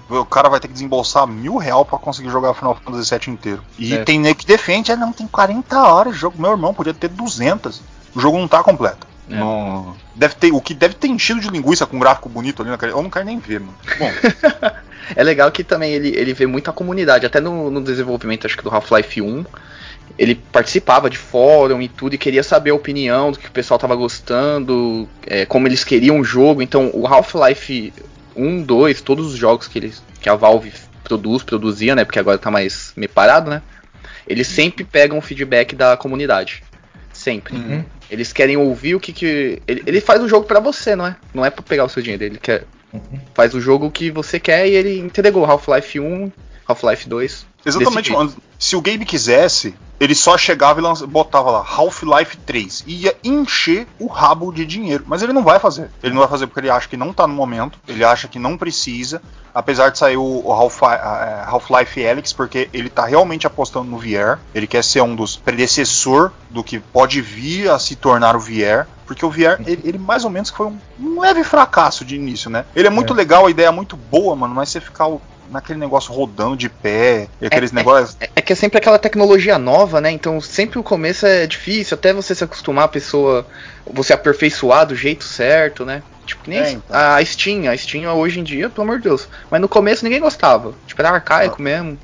O cara vai ter que desembolsar mil real pra conseguir jogar Final Fantasy VII inteiro. E É. tem nego que defende, ah, não, tem 40 horas de jogo. Meu irmão podia ter 200. O jogo não tá completo. É. Não- deve ter, o que deve ter enchido de linguiça com um gráfico bonito ali naquele. Eu não quero nem ver, mano. Bom, É legal que também ele, ele vê muita comunidade, até no, no desenvolvimento, acho que do Half-Life 1. Ele participava de fórum e tudo e queria saber a opinião do que o pessoal tava gostando, é, como eles queriam o jogo. Então, o Half-Life 1, 2, todos os jogos que, eles, que a Valve produz, produzia, né? Porque agora tá mais meio parado, né? Eles sempre pegam o feedback da comunidade. Sempre. Uhum. Eles querem ouvir o que que. Ele, ele faz o jogo pra você, não é? Não é pra pegar o seu dinheiro. Ele quer. Faz o jogo que você quer e ele entregou Half-Life 1, Half-Life 2. Exatamente. Se o Gabe quisesse, ele só chegava e botava lá Half-Life 3. E ia encher o rabo de dinheiro. Mas ele não vai fazer. Ele não vai fazer porque ele acha que não tá no momento. Ele acha que não precisa. Apesar de sair o eh, Half-Life Alyx, porque ele tá realmente apostando no VR. Ele quer ser um dos predecessor do que pode vir a se tornar o VR. Porque o VR, ele, ele mais ou menos foi um, um leve fracasso de início, né? Ele é muito É. legal, a ideia é muito boa, mano, mas você ficar naquele negócio rodando de pé, e aqueles É, negócios. É, é que é sempre aquela tecnologia nova, né? Então sempre o começo é difícil, até você se acostumar, a pessoa. Você aperfeiçoar do jeito certo, né? Tipo, que nem É, então. a Steam. A Steam hoje em dia, pelo amor de Deus. Mas no começo ninguém gostava. Tipo, era Ah. arcaico mesmo.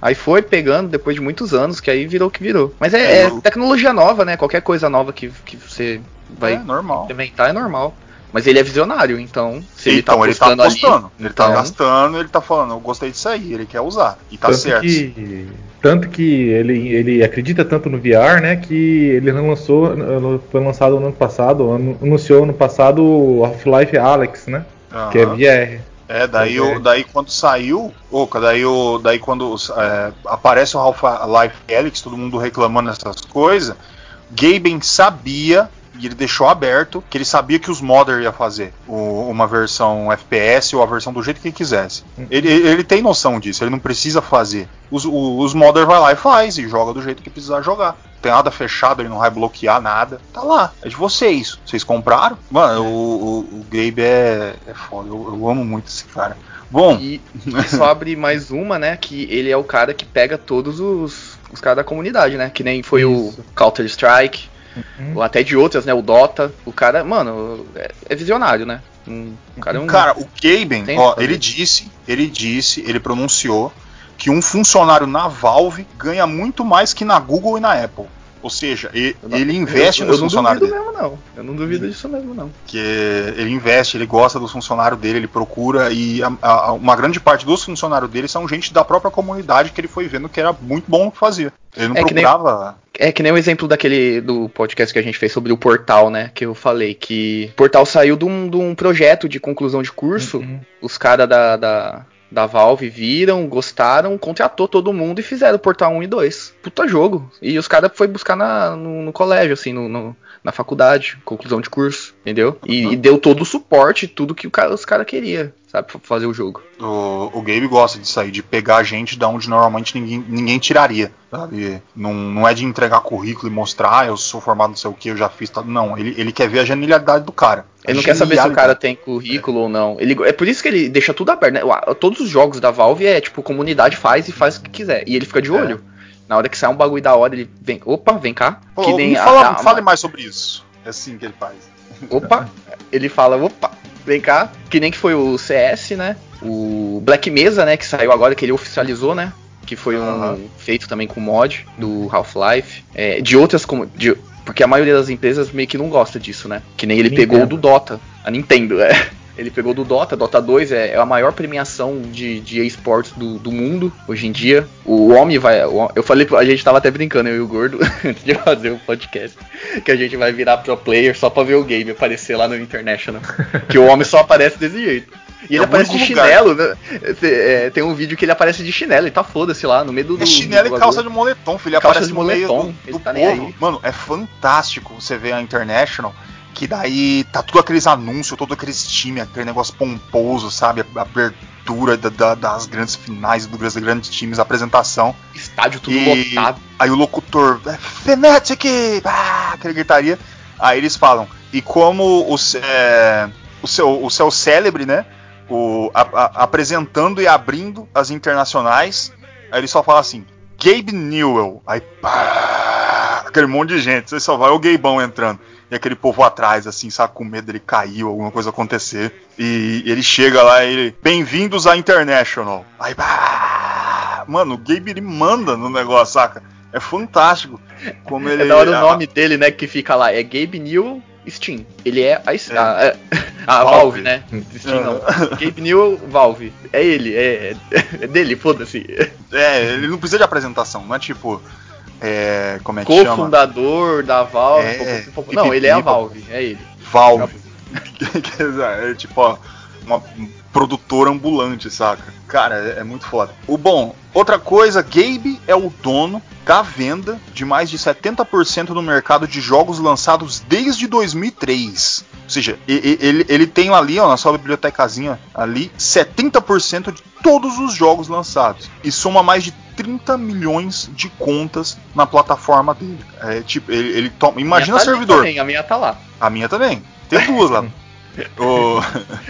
Aí foi pegando depois de muitos anos, que aí virou o que virou. Mas é, É, é eu- tecnologia nova, né? Qualquer coisa nova que, que você vai É normal. implementar é normal. Mas ele é visionário, então se ele então tá ele tá apostando ali, ele tá então- gastando, ele tá falando, eu gostei disso aí, ele quer usar. E tá tanto certo. Que, tanto que ele, ele acredita tanto no VR, né? Que ele lançou, foi lançado no ano passado, anu- anunciou no passado o Half-Life Alex, né? Que é. VR. É, daí, É. o, daí quando saiu, oca, daí, o, daí quando é, aparece o Half-Life Alyx, todo mundo reclamando dessas coisas, Gaben sabia, e ele deixou aberto, que ele sabia que os modder ia fazer o- uma versão FPS ou a versão do jeito que ele quisesse. Ele, ele tem noção disso, ele não precisa fazer. Os, os modder vai lá e faz, e joga do jeito que precisar jogar. Não tem nada fechado, ele não vai bloquear nada. Tá lá, é de vocês. Vocês compraram? Mano, o, o, o Gabe é, é foda, eu, eu amo muito esse cara. Bom, E isso abre mais uma, né? Que ele é o cara que pega todos os, os caras da comunidade, né? Que nem foi Isso. o Counter Strike, Uhum. ou até de outras, né? O Dota. O cara, mano, é, é visionário, né? Um, o cara é um. Cara, o Gaben, Tem ó, ele disse, ele disse, ele pronunciou que um funcionário na Valve ganha muito mais que na Google e na Apple. Ou seja, e- Eu não- ele investe eu, nos eu não funcionários duvido dele. mesmo, não. Eu não duvido disso mesmo, não. Que ele investe, ele gosta dos funcionários dele, ele procura e a- a- uma grande parte dos funcionários dele são gente da própria comunidade que ele foi vendo que era muito bom o que fazia. Ele não É que nem- procurava. É que nem o exemplo daquele do podcast que a gente fez sobre o portal, né? Que eu falei que o portal saiu de um, de um projeto de conclusão de curso. Uhum. Os caras da, da, da Valve viram, gostaram, contratou todo mundo e fizeram portal 1 e 2. Puta jogo. E os caras foi buscar na, no, no colégio, assim, no, no- na faculdade, conclusão de curso. entendeu? E, e deu todo o suporte, tudo que o cara, os caras queriam, sabe, pra fazer o jogo. O, o Gabe gosta disso aí, de pegar gente da onde normalmente ninguém, ninguém tiraria, sabe? Não, não é de entregar currículo e mostrar, ah, eu sou formado não sei o que, eu já fiz, não, ele, ele quer ver a genialidade do cara. A Ele não quer saber se o cara tem currículo ou não. Ele, é por isso que ele deixa tudo aberto, né? Todos os jogos da Valve é tipo, comunidade faz e faz o que quiser. E ele fica de É. Na hora que sai um bagulho da hora, ele vem. Opa, vem cá. Pô, que nem me a- fala, a- fale mais sobre isso. É assim que ele faz. Opa! Ele fala, opa, vem cá. Que nem que foi o CS, né? O Black Mesa, né? Que saiu agora, que ele oficializou, né? Que foi um feito também com mod do Half-Life. É, de outras como. de- porque a maioria das empresas meio que não gosta disso, né? Que nem ele Nintendo. pegou o do Dota. A Nintendo, é. Ele pegou do Dota, Dota 2 é, é a maior premiação de, de esportes do, do mundo hoje em dia. O homem vai. o- eu falei, a gente tava até brincando, eu e o Gordo, antes de fazer o podcast, que a gente vai virar pro player só pra ver o game aparecer lá no International. que o homem só aparece desse jeito. E ele É aparece de chinelo, né? É, tem um vídeo que ele aparece de chinelo e tá foda-se lá, no meio do. É chinelo do e calça de moletom, filho. Ele Calça aparece de no meio moletom, do, ele do tá povo. Mano, é fantástico você ver a International, que daí tá tudo aqueles anúncios, todo aqueles times, aquele negócio pomposo, sabe? A abertura da- da- das grandes finais, dos grandes times, a apresentação. Estádio tudo E- lotado. Aí o locutor, "É Fnatic, ah, aquele gritaria. Aí eles falam, e como o, é, o, seu, o seu célebre, né? O, a- a- apresentando e abrindo as internacionais, aí ele só fala assim, Gabe Newell. Aí pá, aquele monte de gente, você só vai o Gabeão entrando. E aquele povo atrás, assim, sabe, com medo dele cair alguma coisa acontecer. E ele chega lá e ele, bem-vindos à International. Aí, pá, mano, o Gabe ele manda no negócio, saca? É fantástico. Como ele. É da hora o nome dele, né, que fica lá. É Gabe Newell Steam. Ele é a, É. a, a- a Valve. Valve, né? Steam não. Gabe Newell Valve. É ele, é, é dele, foda-se. É, ele não precisa de apresentação, não é tipo. É, como é que chama? Co-fundador da Valve. É, pô. Não, ele é a Valve, é ele. Valve. É tipo, ó, uma produtora ambulante, saca? Cara, é, é muito foda. O bom, outra coisa, Gabe é o dono da venda de mais de 70% do mercado de jogos lançados desde 2003. Ou seja, ele, ele tem ali, ó, na sua bibliotecazinha ali, 70% de todos os jogos lançados. E soma mais de 30 milhões de contas na plataforma dele. É tipo, ele, ele toma. Imagina tá ali servidor. também, a minha tá lá. A minha também. Tem duas lá. O-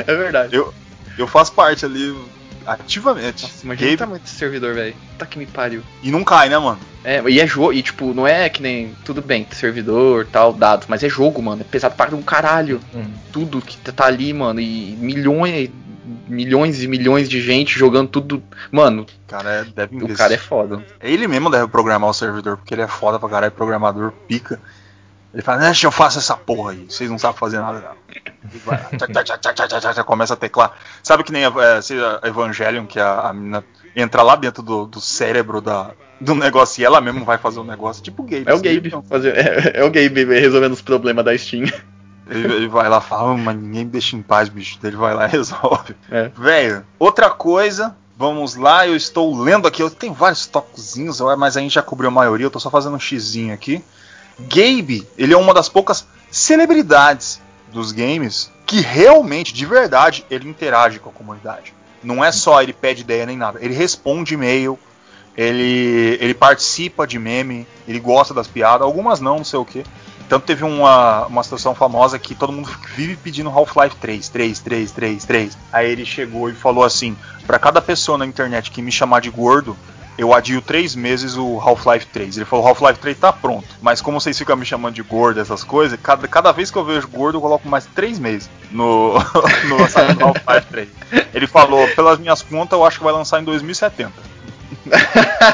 É verdade. eu, eu faço parte ali ativamente. Nossa, imagina o Gabe- tamanho desse servidor, velho. Tá que me pariu. E não cai, né, mano? É, e é jogo, e tipo, não é que nem. Tudo bem, servidor, tal, dados, mas é jogo, mano. É pesado para um caralho. Hum. Tudo que tá ali, mano. E milhões, milhões e milhões de gente jogando tudo. Mano, Cara, é, deve o cara é foda. Ele mesmo deve programar o servidor, porque ele é foda pra caralho, programador pica. Ele fala, deixa eu faço essa porra aí, vocês não sabem fazer nada não. Começa a teclar. Sabe que nem a, é, sei, a Evangelion, que a, a menina entra lá dentro do, do cérebro da, do negócio e ela mesmo vai fazer o negócio, tipo o Gabe. É o Esse Gabe. fazer- é, é o Gabe resolvendo os problemas da Steam. Ele, ele vai lá e fala, "Ah, mas ninguém me deixa em paz, bicho. Ele vai lá e resolve. É. Velho, outra coisa, vamos lá, eu estou lendo aqui, eu tenho vários toquezinhos, mas a gente já cobriu a maioria, eu tô só fazendo um xizinho aqui. Gabe, ele é uma das poucas celebridades dos games que realmente, de verdade, ele interage com a comunidade. Não é só ele pede ideia nem nada, ele responde e-mail, ele, ele participa de meme, ele gosta das piadas, algumas não, não sei o que. Tanto teve uma, uma situação famosa que todo mundo vive pedindo Half-Life 3, 3, 3, 3, 3. Aí ele chegou e falou assim: pra cada pessoa na internet que me chamar de gordo, eu adio três meses o Half-Life 3. Ele falou: Half-Life 3 tá pronto. Mas como vocês ficam me chamando de gordo, essas coisas, cada, cada vez que eu vejo gordo, eu coloco mais três meses no, no lançamento do Half-Life 3. Ele falou: pelas minhas contas, eu acho que vai lançar em 2070.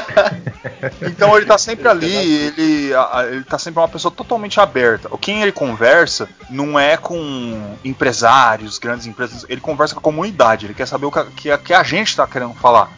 Então ele tá sempre ali, ele, ele tá sempre uma pessoa totalmente aberta. Quem ele conversa não é com empresários, grandes empresas, ele conversa com a comunidade, ele quer saber o que a- que a gente tá querendo falar.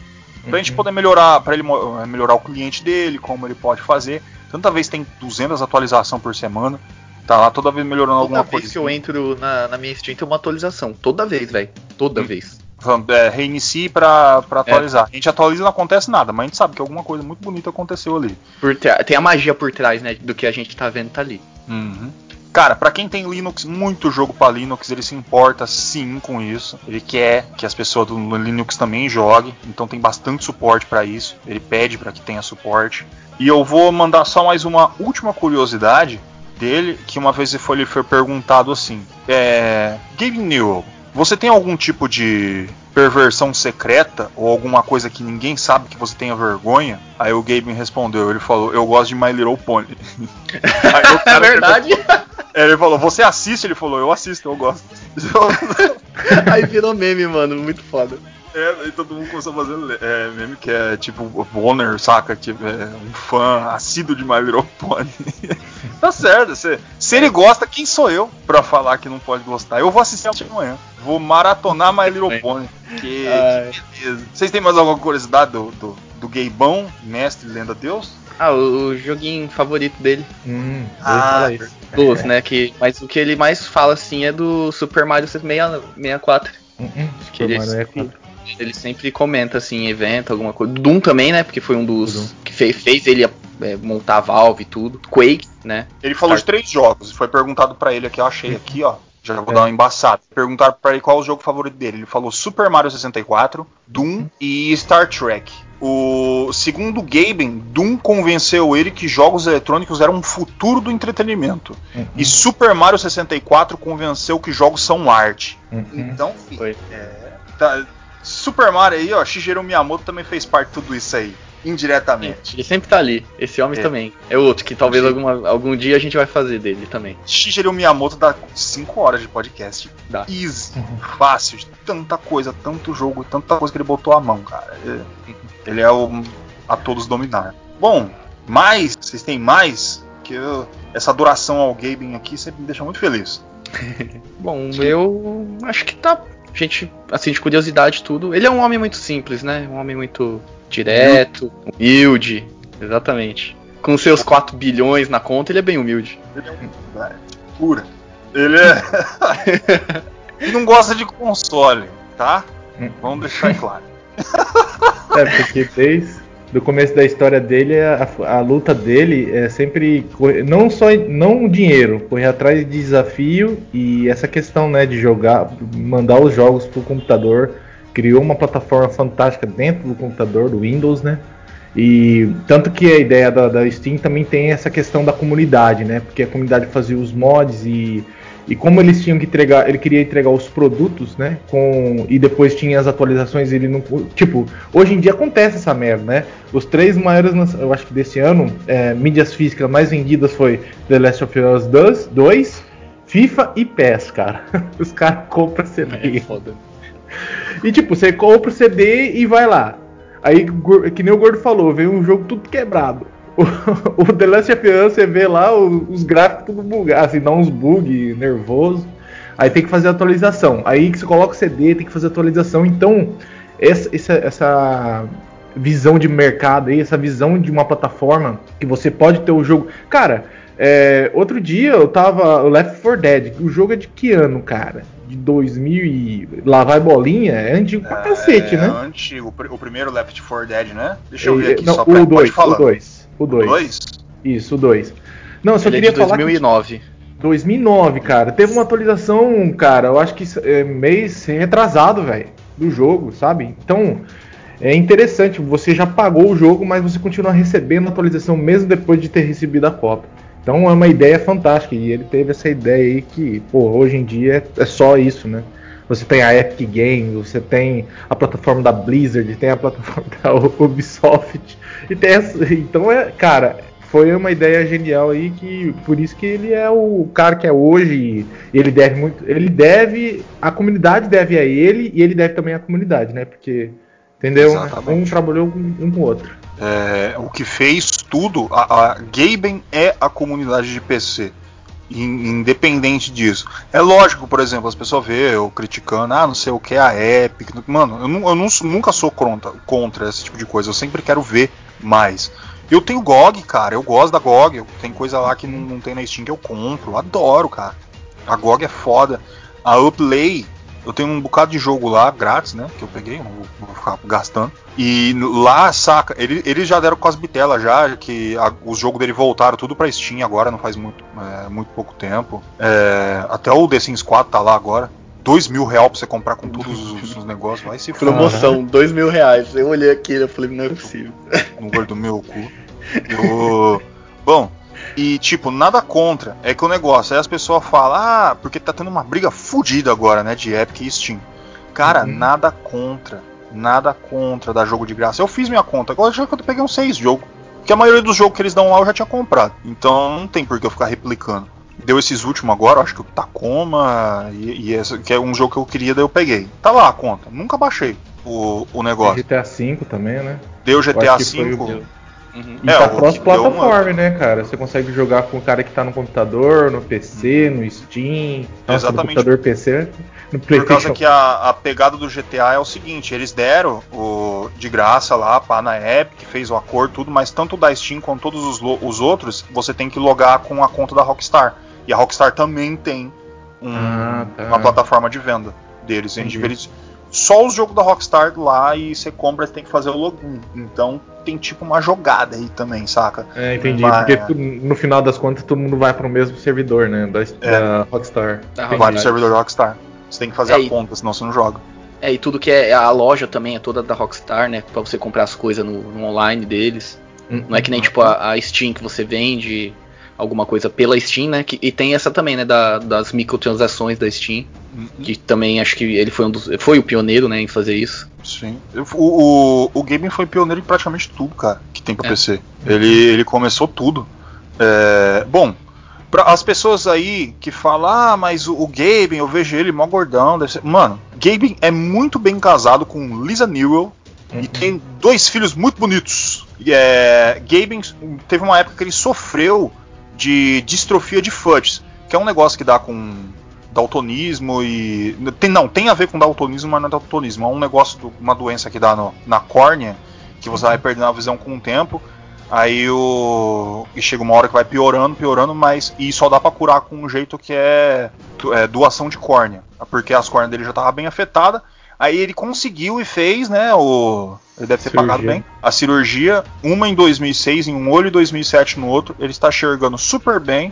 Pra gente poder melhorar, para ele eh, melhorar o cliente dele, como ele pode fazer. Tanta vez tem 200 atualizações por semana, tá lá toda vez melhorando Toda alguma vez coisa. que eu entro na, na minha Steam tem uma atualização. Toda vez, velho. Toda Hum. vez. É, reinicie pra, pra atualizar. A gente atualiza e não acontece nada, mas a gente sabe que alguma coisa muito bonita aconteceu ali. Por Tem a magia por trás, né? Do que a gente tá vendo tá ali. Uhum. Cara, para quem tem Linux, muito jogo para Linux, ele se importa sim com isso. Ele quer que as pessoas do Linux também joguem, então tem bastante suporte para isso. Ele pede para que tenha suporte. E eu vou mandar só mais uma última curiosidade dele, que uma vez ele foi, ele foi perguntado assim: é, Gabe Newell, você tem algum tipo de perversão secreta ou alguma coisa que ninguém sabe que você tenha vergonha? Aí o Gabe me respondeu, ele falou, eu gosto de My Little Pony. é verdade. Ele falou, você assiste? Ele falou, eu assisto, eu gosto. Aí virou meme, mano, muito foda. É, e todo mundo começou a fazer é, meme que é tipo Bonner, saca? Tipo, é um fã assíduo de My Little Pony. tá certo, se, se ele gosta, quem sou eu pra falar que não pode gostar? Eu vou assistir amanhã. Vou maratonar My Little Pony. Que, que beleza. Vocês têm mais alguma curiosidade do, do, do Gaybão, mestre Lenda Deus? Ah, o, o, joguinho favorito dele. Hum, ah, dos, né? Que, mas o que ele mais fala assim é do Super Mario 64. Hum, hum, que ele, 64. ele sempre comenta assim em evento, alguma coisa. Doom também, né? Porque foi um dos que fez, fez ele é, montar a Valve e tudo. Quake, né? Ele falou Star... de três jogos. Foi perguntado para ele aqui, eu achei aqui, ó. Já vou é. dar uma embaçada. Perguntaram para ele qual o jogo favorito dele. Ele falou Super Mario 64, Doom e Star Trek. O segundo Gaben, Doom convenceu ele que jogos eletrônicos eram um futuro do entretenimento. Uhum. E Super Mario 64 convenceu que jogos são arte. Uhum. Então, filho, é, tá, Super Mario aí, ó, Shigeru Miyamoto também fez parte de tudo isso aí indiretamente. Ele sempre tá ali. Esse homem é. também. É outro que talvez alguma, algum dia a gente vai fazer dele também. Shigeru Miyamoto dá 5 horas de podcast. Dá. Easy. Uhum. Fácil. Tanta coisa, tanto jogo, tanta coisa que ele botou a mão, cara. Ele, ele é o a todos dominar. Bom, mais, vocês têm mais? Que eu, essa adoração ao gaming aqui sempre me deixa muito feliz. Bom, eu acho que tá gente, assim, de curiosidade tudo. Ele é um homem muito simples, né? Um homem muito direto, humilde. Exatamente. Com seus 4 bilhões na conta, ele é bem humilde. Ele é um. Pura. Ele é. ele não gosta de console, tá? Vamos deixar claro. É, porque desde do começo da história dele, a, a, luta dele é sempre não só não dinheiro, correr atrás de desafio e essa questão, né, de jogar, mandar os jogos pro computador, criou uma plataforma fantástica dentro do computador do Windows, né? E tanto que a ideia da, da Steam também tem essa questão da comunidade, né? Porque a comunidade fazia os mods e e como eles tinham que entregar, ele queria entregar os produtos, né? Com e depois tinha as atualizações, ele não tipo, hoje em dia acontece essa merda, né? Os três maiores, eu acho que desse ano, é, mídias físicas mais vendidas foi The Last of Us 2, 2 FIFA e PES, cara. Os caras compram CD. É foda. E tipo, você compra o CD e vai lá. Aí, que nem o Gordo falou, vem um jogo tudo quebrado. o, The Last of Us, você vê lá os, os gráficos tudo bugados, assim, dá uns bug nervoso. Aí tem que fazer atualização. Aí que você coloca o CD, tem que fazer atualização. Então, essa, essa, essa visão de mercado aí, essa visão de uma plataforma que você pode ter o jogo. Cara, é, outro dia eu tava. Left 4 Dead, o jogo é de que ano, cara? De 2000 e. Lá vai bolinha? É antigo pra é, cacete, né? É antigo, o primeiro Left 4 Dead, né? Deixa eu ver aqui não, só pra o 2, o 2. O 2. Isso, o 2. Não, só Ele queria é de falar. 2009. Que... 2009, cara. Teve uma atualização, cara, eu acho que é mês retrasado, velho, do jogo, sabe? Então, é interessante, você já pagou o jogo, mas você continua recebendo atualização mesmo depois de ter recebido a cópia. Então é uma ideia fantástica e ele teve essa ideia aí que, pô, hoje em dia é só isso, né? Você tem a Epic Games, você tem a plataforma da Blizzard, tem a plataforma da Ubisoft. E tem essa, então é, cara, foi uma ideia genial aí que por isso que ele é o cara que é hoje. Ele deve muito, ele deve, a comunidade deve a ele e ele deve também à comunidade, né? Porque entendeu? Um trabalhou um com o outro. É, o que fez tudo, a, a Gaben é a comunidade de PC independente disso. É lógico, por exemplo, as pessoas vê eu criticando, ah, não sei o que, a Epic. Mano, eu, não, eu não, nunca sou contra, contra esse tipo de coisa, eu sempre quero ver mais. Eu tenho GOG, cara, eu gosto da GOG, tem coisa lá que não, não tem na Steam que eu compro, eu adoro, cara. A GOG é foda. A Uplay Eu tenho um bocado de jogo lá, grátis, né? Que eu peguei, não vou, vou ficar gastando. E lá, saca, ele, eles já deram Cosbitela já, que a, os jogos dele voltaram tudo pra Steam agora, não faz muito, é, muito pouco tempo. É, até o The Sims 4 tá lá agora. Dois mil reais pra você comprar com todos os, os negócios, vai se Promoção, dois mil reais. Eu olhei aqui e falei, não é possível. No gordo do meu cu. Eu... Bom, e, tipo, nada contra. É que o negócio, aí as pessoas falam, ah, porque tá tendo uma briga fodida agora, né, de Epic e Steam. Cara, uhum. nada contra. Nada contra dar jogo de graça. Eu fiz minha conta, agora já que eu peguei uns seis jogos. Que a maioria dos jogos que eles dão lá eu já tinha comprado. Então não tem por que eu ficar replicando. Deu esses últimos agora, acho que o Tacoma e, e essa, que é um jogo que eu queria, daí eu peguei. Tá lá a conta. Nunca baixei o, o negócio. GTA V também, né? Deu GTA V. Uhum. E é, tá cross-plataforma, né, cara? Você consegue jogar com o cara que tá no computador, no PC, no Steam. Nossa, Exatamente. No computador PC. No Por causa que a, a, pegada do GTA é o seguinte: eles deram o de graça lá pá, na Epic, fez o acordo, tudo, mas tanto da Steam quanto todos os, os outros, você tem que logar com a conta da Rockstar. E a Rockstar também tem um, ah, tá. uma plataforma de venda deles. Eles, só os jogos da Rockstar lá e você compra, tem que fazer o login. Então tem tipo uma jogada aí também, saca? É, entendi. Mas, porque no final das contas todo mundo vai para o mesmo servidor, né? Da, é. da Rockstar. Da vai pro servidor da Rockstar. Você tem que fazer é, a conta, senão você não joga. É, e tudo que é a loja também é toda da Rockstar, né? Pra você comprar as coisas no, no online deles. Hum, não é que nem tipo a, a Steam que você vende alguma coisa pela Steam, né? Que, e tem essa também, né? Da, das microtransações da Steam. Uhum. Que também acho que ele foi um dos. Foi o pioneiro, né, em fazer isso. Sim. O, o, o gaming foi pioneiro em praticamente tudo, cara, que tem pra é. PC. Ele, ele começou tudo. É, bom, para as pessoas aí que falam, ah, mas o, o Gaben, eu vejo ele mó gordão. Mano, Gaben é muito bem casado com Lisa Newell uhum. e tem dois filhos muito bonitos. É, Gaben teve uma época que ele sofreu de distrofia de Fudge, que é um negócio que dá com daltonismo e. Tem, não, tem a ver com daltonismo, mas não é daltonismo. É um negócio, do, uma doença que dá no, na córnea, que você vai perdendo a visão com o tempo. Aí o. E chega uma hora que vai piorando, piorando, mas. E só dá para curar com um jeito que é, é doação de córnea. Porque as córneas dele já estavam bem afetadas. Aí ele conseguiu e fez, né? O, ele deve ter cirurgia. pagado bem. A cirurgia, uma em 2006 em um olho e 2007 no outro. Ele está enxergando super bem.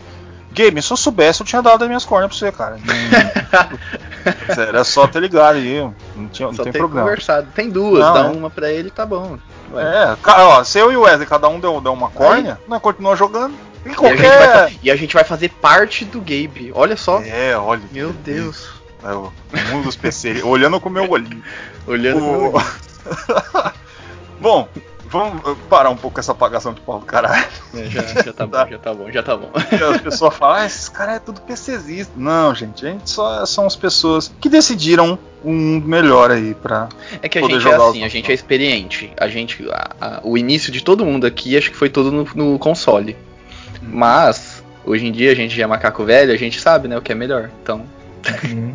Game, se eu soubesse, eu tinha dado as minhas córneas pra você, cara. Era só ter ligado aí. Não, tinha, não tem, tem problema. Conversado. Tem duas, não, dá é. uma pra ele tá bom. É, ó, se eu e o Wesley, cada um deu, deu uma córnea, nós continua jogando. E, qualquer... e, a e, a gente vai fazer parte do Gabe. Olha só. É, olha. Meu Deus. É o mundo dos PC. olhando com o meu olhinho. Olhando o... com o meu olhinho. Bom, vamos parar um pouco essa apagação de pau do caralho. É, já, já, tá, bom, já tá bom, já tá bom. E as pessoas falam, ah, esses caras é tudo PCzista. Não, gente, a gente só são as pessoas que decidiram um mundo melhor aí pra. É que a gente é assim, a gente é experiente. A gente. A, a, o início de todo mundo aqui acho que foi todo no, no console. Hum. Mas, hoje em dia a gente já é macaco velho, a gente sabe, né, o que é melhor. Então. Uhum.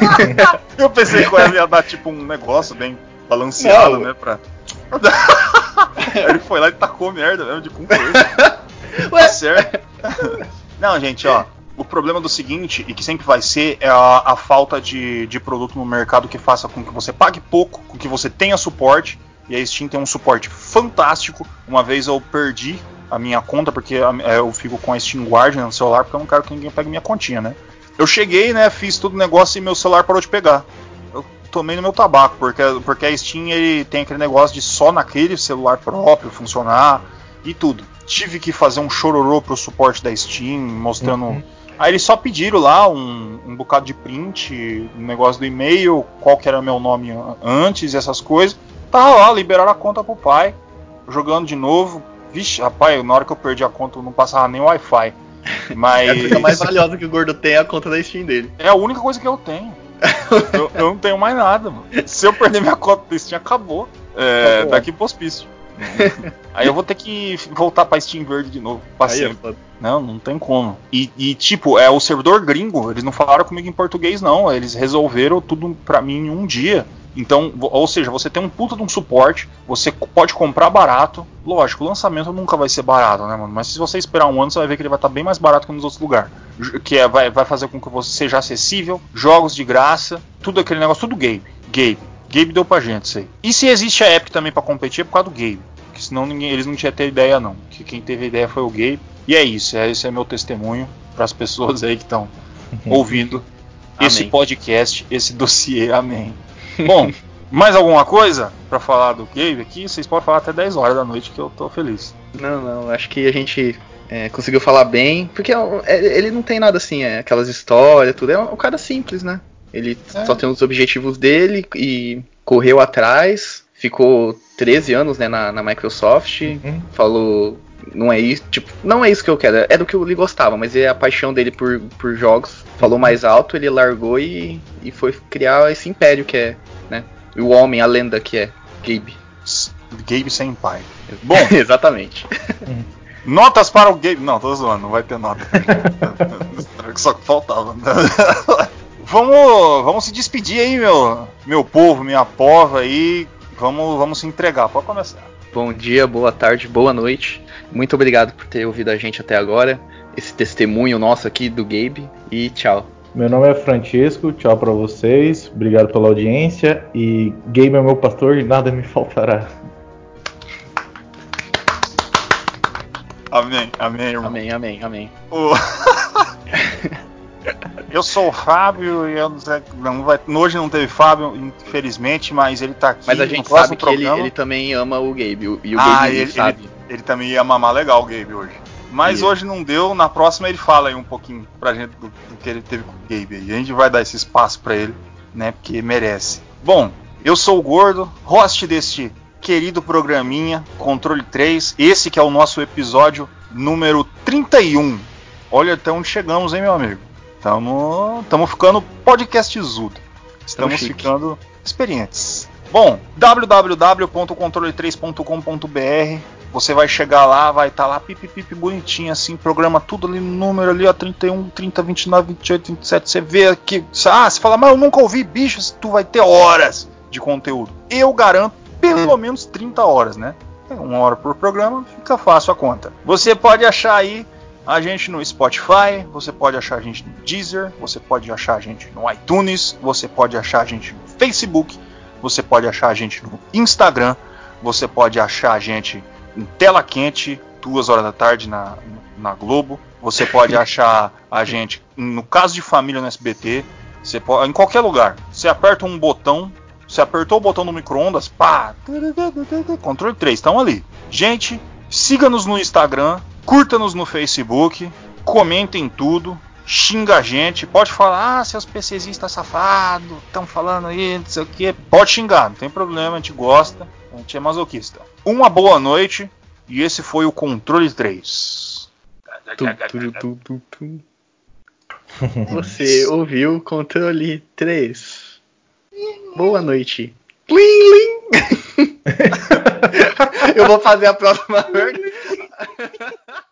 eu pensei que ia dar tipo um negócio bem balanceado, Não. né? Pra. Ele foi lá e tacou merda mesmo de com Ué? Tá certo. Não, gente, ó. O problema do seguinte, e que sempre vai ser, é a, a falta de, de produto no mercado que faça com que você pague pouco, com que você tenha suporte. E a Steam tem um suporte fantástico. Uma vez eu perdi a minha conta, porque é, eu fico com a Steam Guardian no celular, porque eu não quero que ninguém pegue minha continha, né? Eu cheguei, né, fiz todo o negócio e meu celular parou de pegar. Eu tomei no meu tabaco, porque, porque a Steam ele tem aquele negócio de só naquele celular próprio funcionar e tudo. Tive que fazer um chororô pro suporte da Steam, mostrando. Uhum. Aí eles só pediram lá um, um bocado de print, um negócio do e-mail, qual que era meu nome antes, essas coisas. Tava lá, liberaram a conta pro pai, jogando de novo. Vixe, rapaz, na hora que eu perdi a conta não passava nem Wi-Fi. Mas... É a coisa mais valiosa que o gordo tem é a conta da Steam dele. É a única coisa que eu tenho. eu, eu, não tenho mais nada, mano. Se eu perder minha conta da Steam, acabou. É, acabou. daqui pro hospício. Aí eu vou ter que voltar pra Steam Verde de novo. Aí É não, não tem como. E, e, tipo, é o servidor gringo, eles não falaram comigo em português, não. Eles resolveram tudo pra mim em um dia. Então, ou seja, você tem um puta de um suporte, você pode comprar barato. Lógico, o lançamento nunca vai ser barato, né, mano? Mas se você esperar um ano, você vai ver que ele vai estar bem mais barato que nos outros lugares. Que é, vai, vai fazer com que você seja acessível, jogos de graça, tudo aquele negócio, tudo Gabe. Gabe. Gabe deu pra gente isso aí. E se existe a Epic também para competir é por causa do Gabe. Porque senão ninguém, eles não tinham ter ideia, não. Que quem teve ideia foi o Gabe. E é isso, é, esse é meu testemunho para as pessoas aí que estão ouvindo esse podcast, esse dossiê. Amém. Bom, mais alguma coisa para falar do Gabe aqui? Vocês podem falar até 10 horas da noite que eu tô feliz. Não, não, acho que a gente é, conseguiu falar bem, porque é é, ele não tem nada assim, é, aquelas histórias, tudo. É um, um cara simples, né? Ele é. só tem os objetivos dele e correu atrás, ficou 13 anos né, na, na Microsoft, uhum. falou. Não é isso, tipo, não é isso que eu quero, é do que ele gostava, mas é a paixão dele por, por jogos. Falou mais alto, ele largou e, e foi criar esse império que é, né? O homem, a lenda que é Gabe. Gabe sem pai. Bom, exatamente. Notas para o Gabe. Não, tô zoando, não vai ter nota. Só que faltava. vamos, vamos se despedir aí, meu, meu povo, minha pova aí. Vamos, vamos se entregar. Pode começar. Bom dia, boa tarde, boa noite. Muito obrigado por ter ouvido a gente até agora. Esse testemunho nosso aqui do Gabe. E tchau. Meu nome é Francisco, tchau para vocês. Obrigado pela audiência. E Gabe é meu pastor e nada me faltará. Amém, amém, irmão. Amém, amém, amém. Eu sou o Fábio e eu não, sei, não vai, hoje não teve Fábio, infelizmente, mas ele tá aqui. Mas a gente sabe que ele, ele, também ama o Gabe. E o ah, Gabe ele, sabe. Ele, ele, também ia mamar legal o Gabe hoje. Mas e... hoje não deu, na próxima ele fala aí um pouquinho pra gente do, do que ele teve com o Gabe. E a gente vai dar esse espaço para ele, né? Porque merece. Bom, eu sou o Gordo, host deste querido programinha Controle 3. Esse que é o nosso episódio número 31. Olha até onde chegamos, hein, meu amigo? Estamos ficando podcastzudo. Estamos ficando experientes. Bom, www.controle3.com.br Você vai chegar lá, vai estar tá lá pipi, pipi bonitinho assim, programa tudo ali no número ali, ó, 31, 30, 29, 28, 27. Você vê aqui, ah, você fala, mas eu nunca ouvi bichos, tu vai ter horas de conteúdo. Eu garanto pelo menos 30 horas, né? Uma hora por programa, fica fácil a conta. Você pode achar aí a gente no Spotify, você pode achar a gente no Deezer, você pode achar a gente no iTunes, você pode achar a gente no Facebook, você pode achar a gente no Instagram, você pode achar a gente em tela quente, duas horas da tarde na, na Globo, você pode achar a gente no caso de família no SBT, você pode, em qualquer lugar. Você aperta um botão, você apertou o botão no micro-ondas, pá, controle 3, estão ali. Gente, siga-nos no Instagram, Curta-nos no Facebook, comentem tudo, xinga a gente, pode falar, ah, seus PCzistas safados, estão falando aí, não sei o que. Pode xingar, não tem problema, a gente gosta, a gente é masoquista. Uma boa noite e esse foi o Controle 3. Você ouviu o Controle 3. Boa noite. Plim, plim. Eu vou fazer a próxima.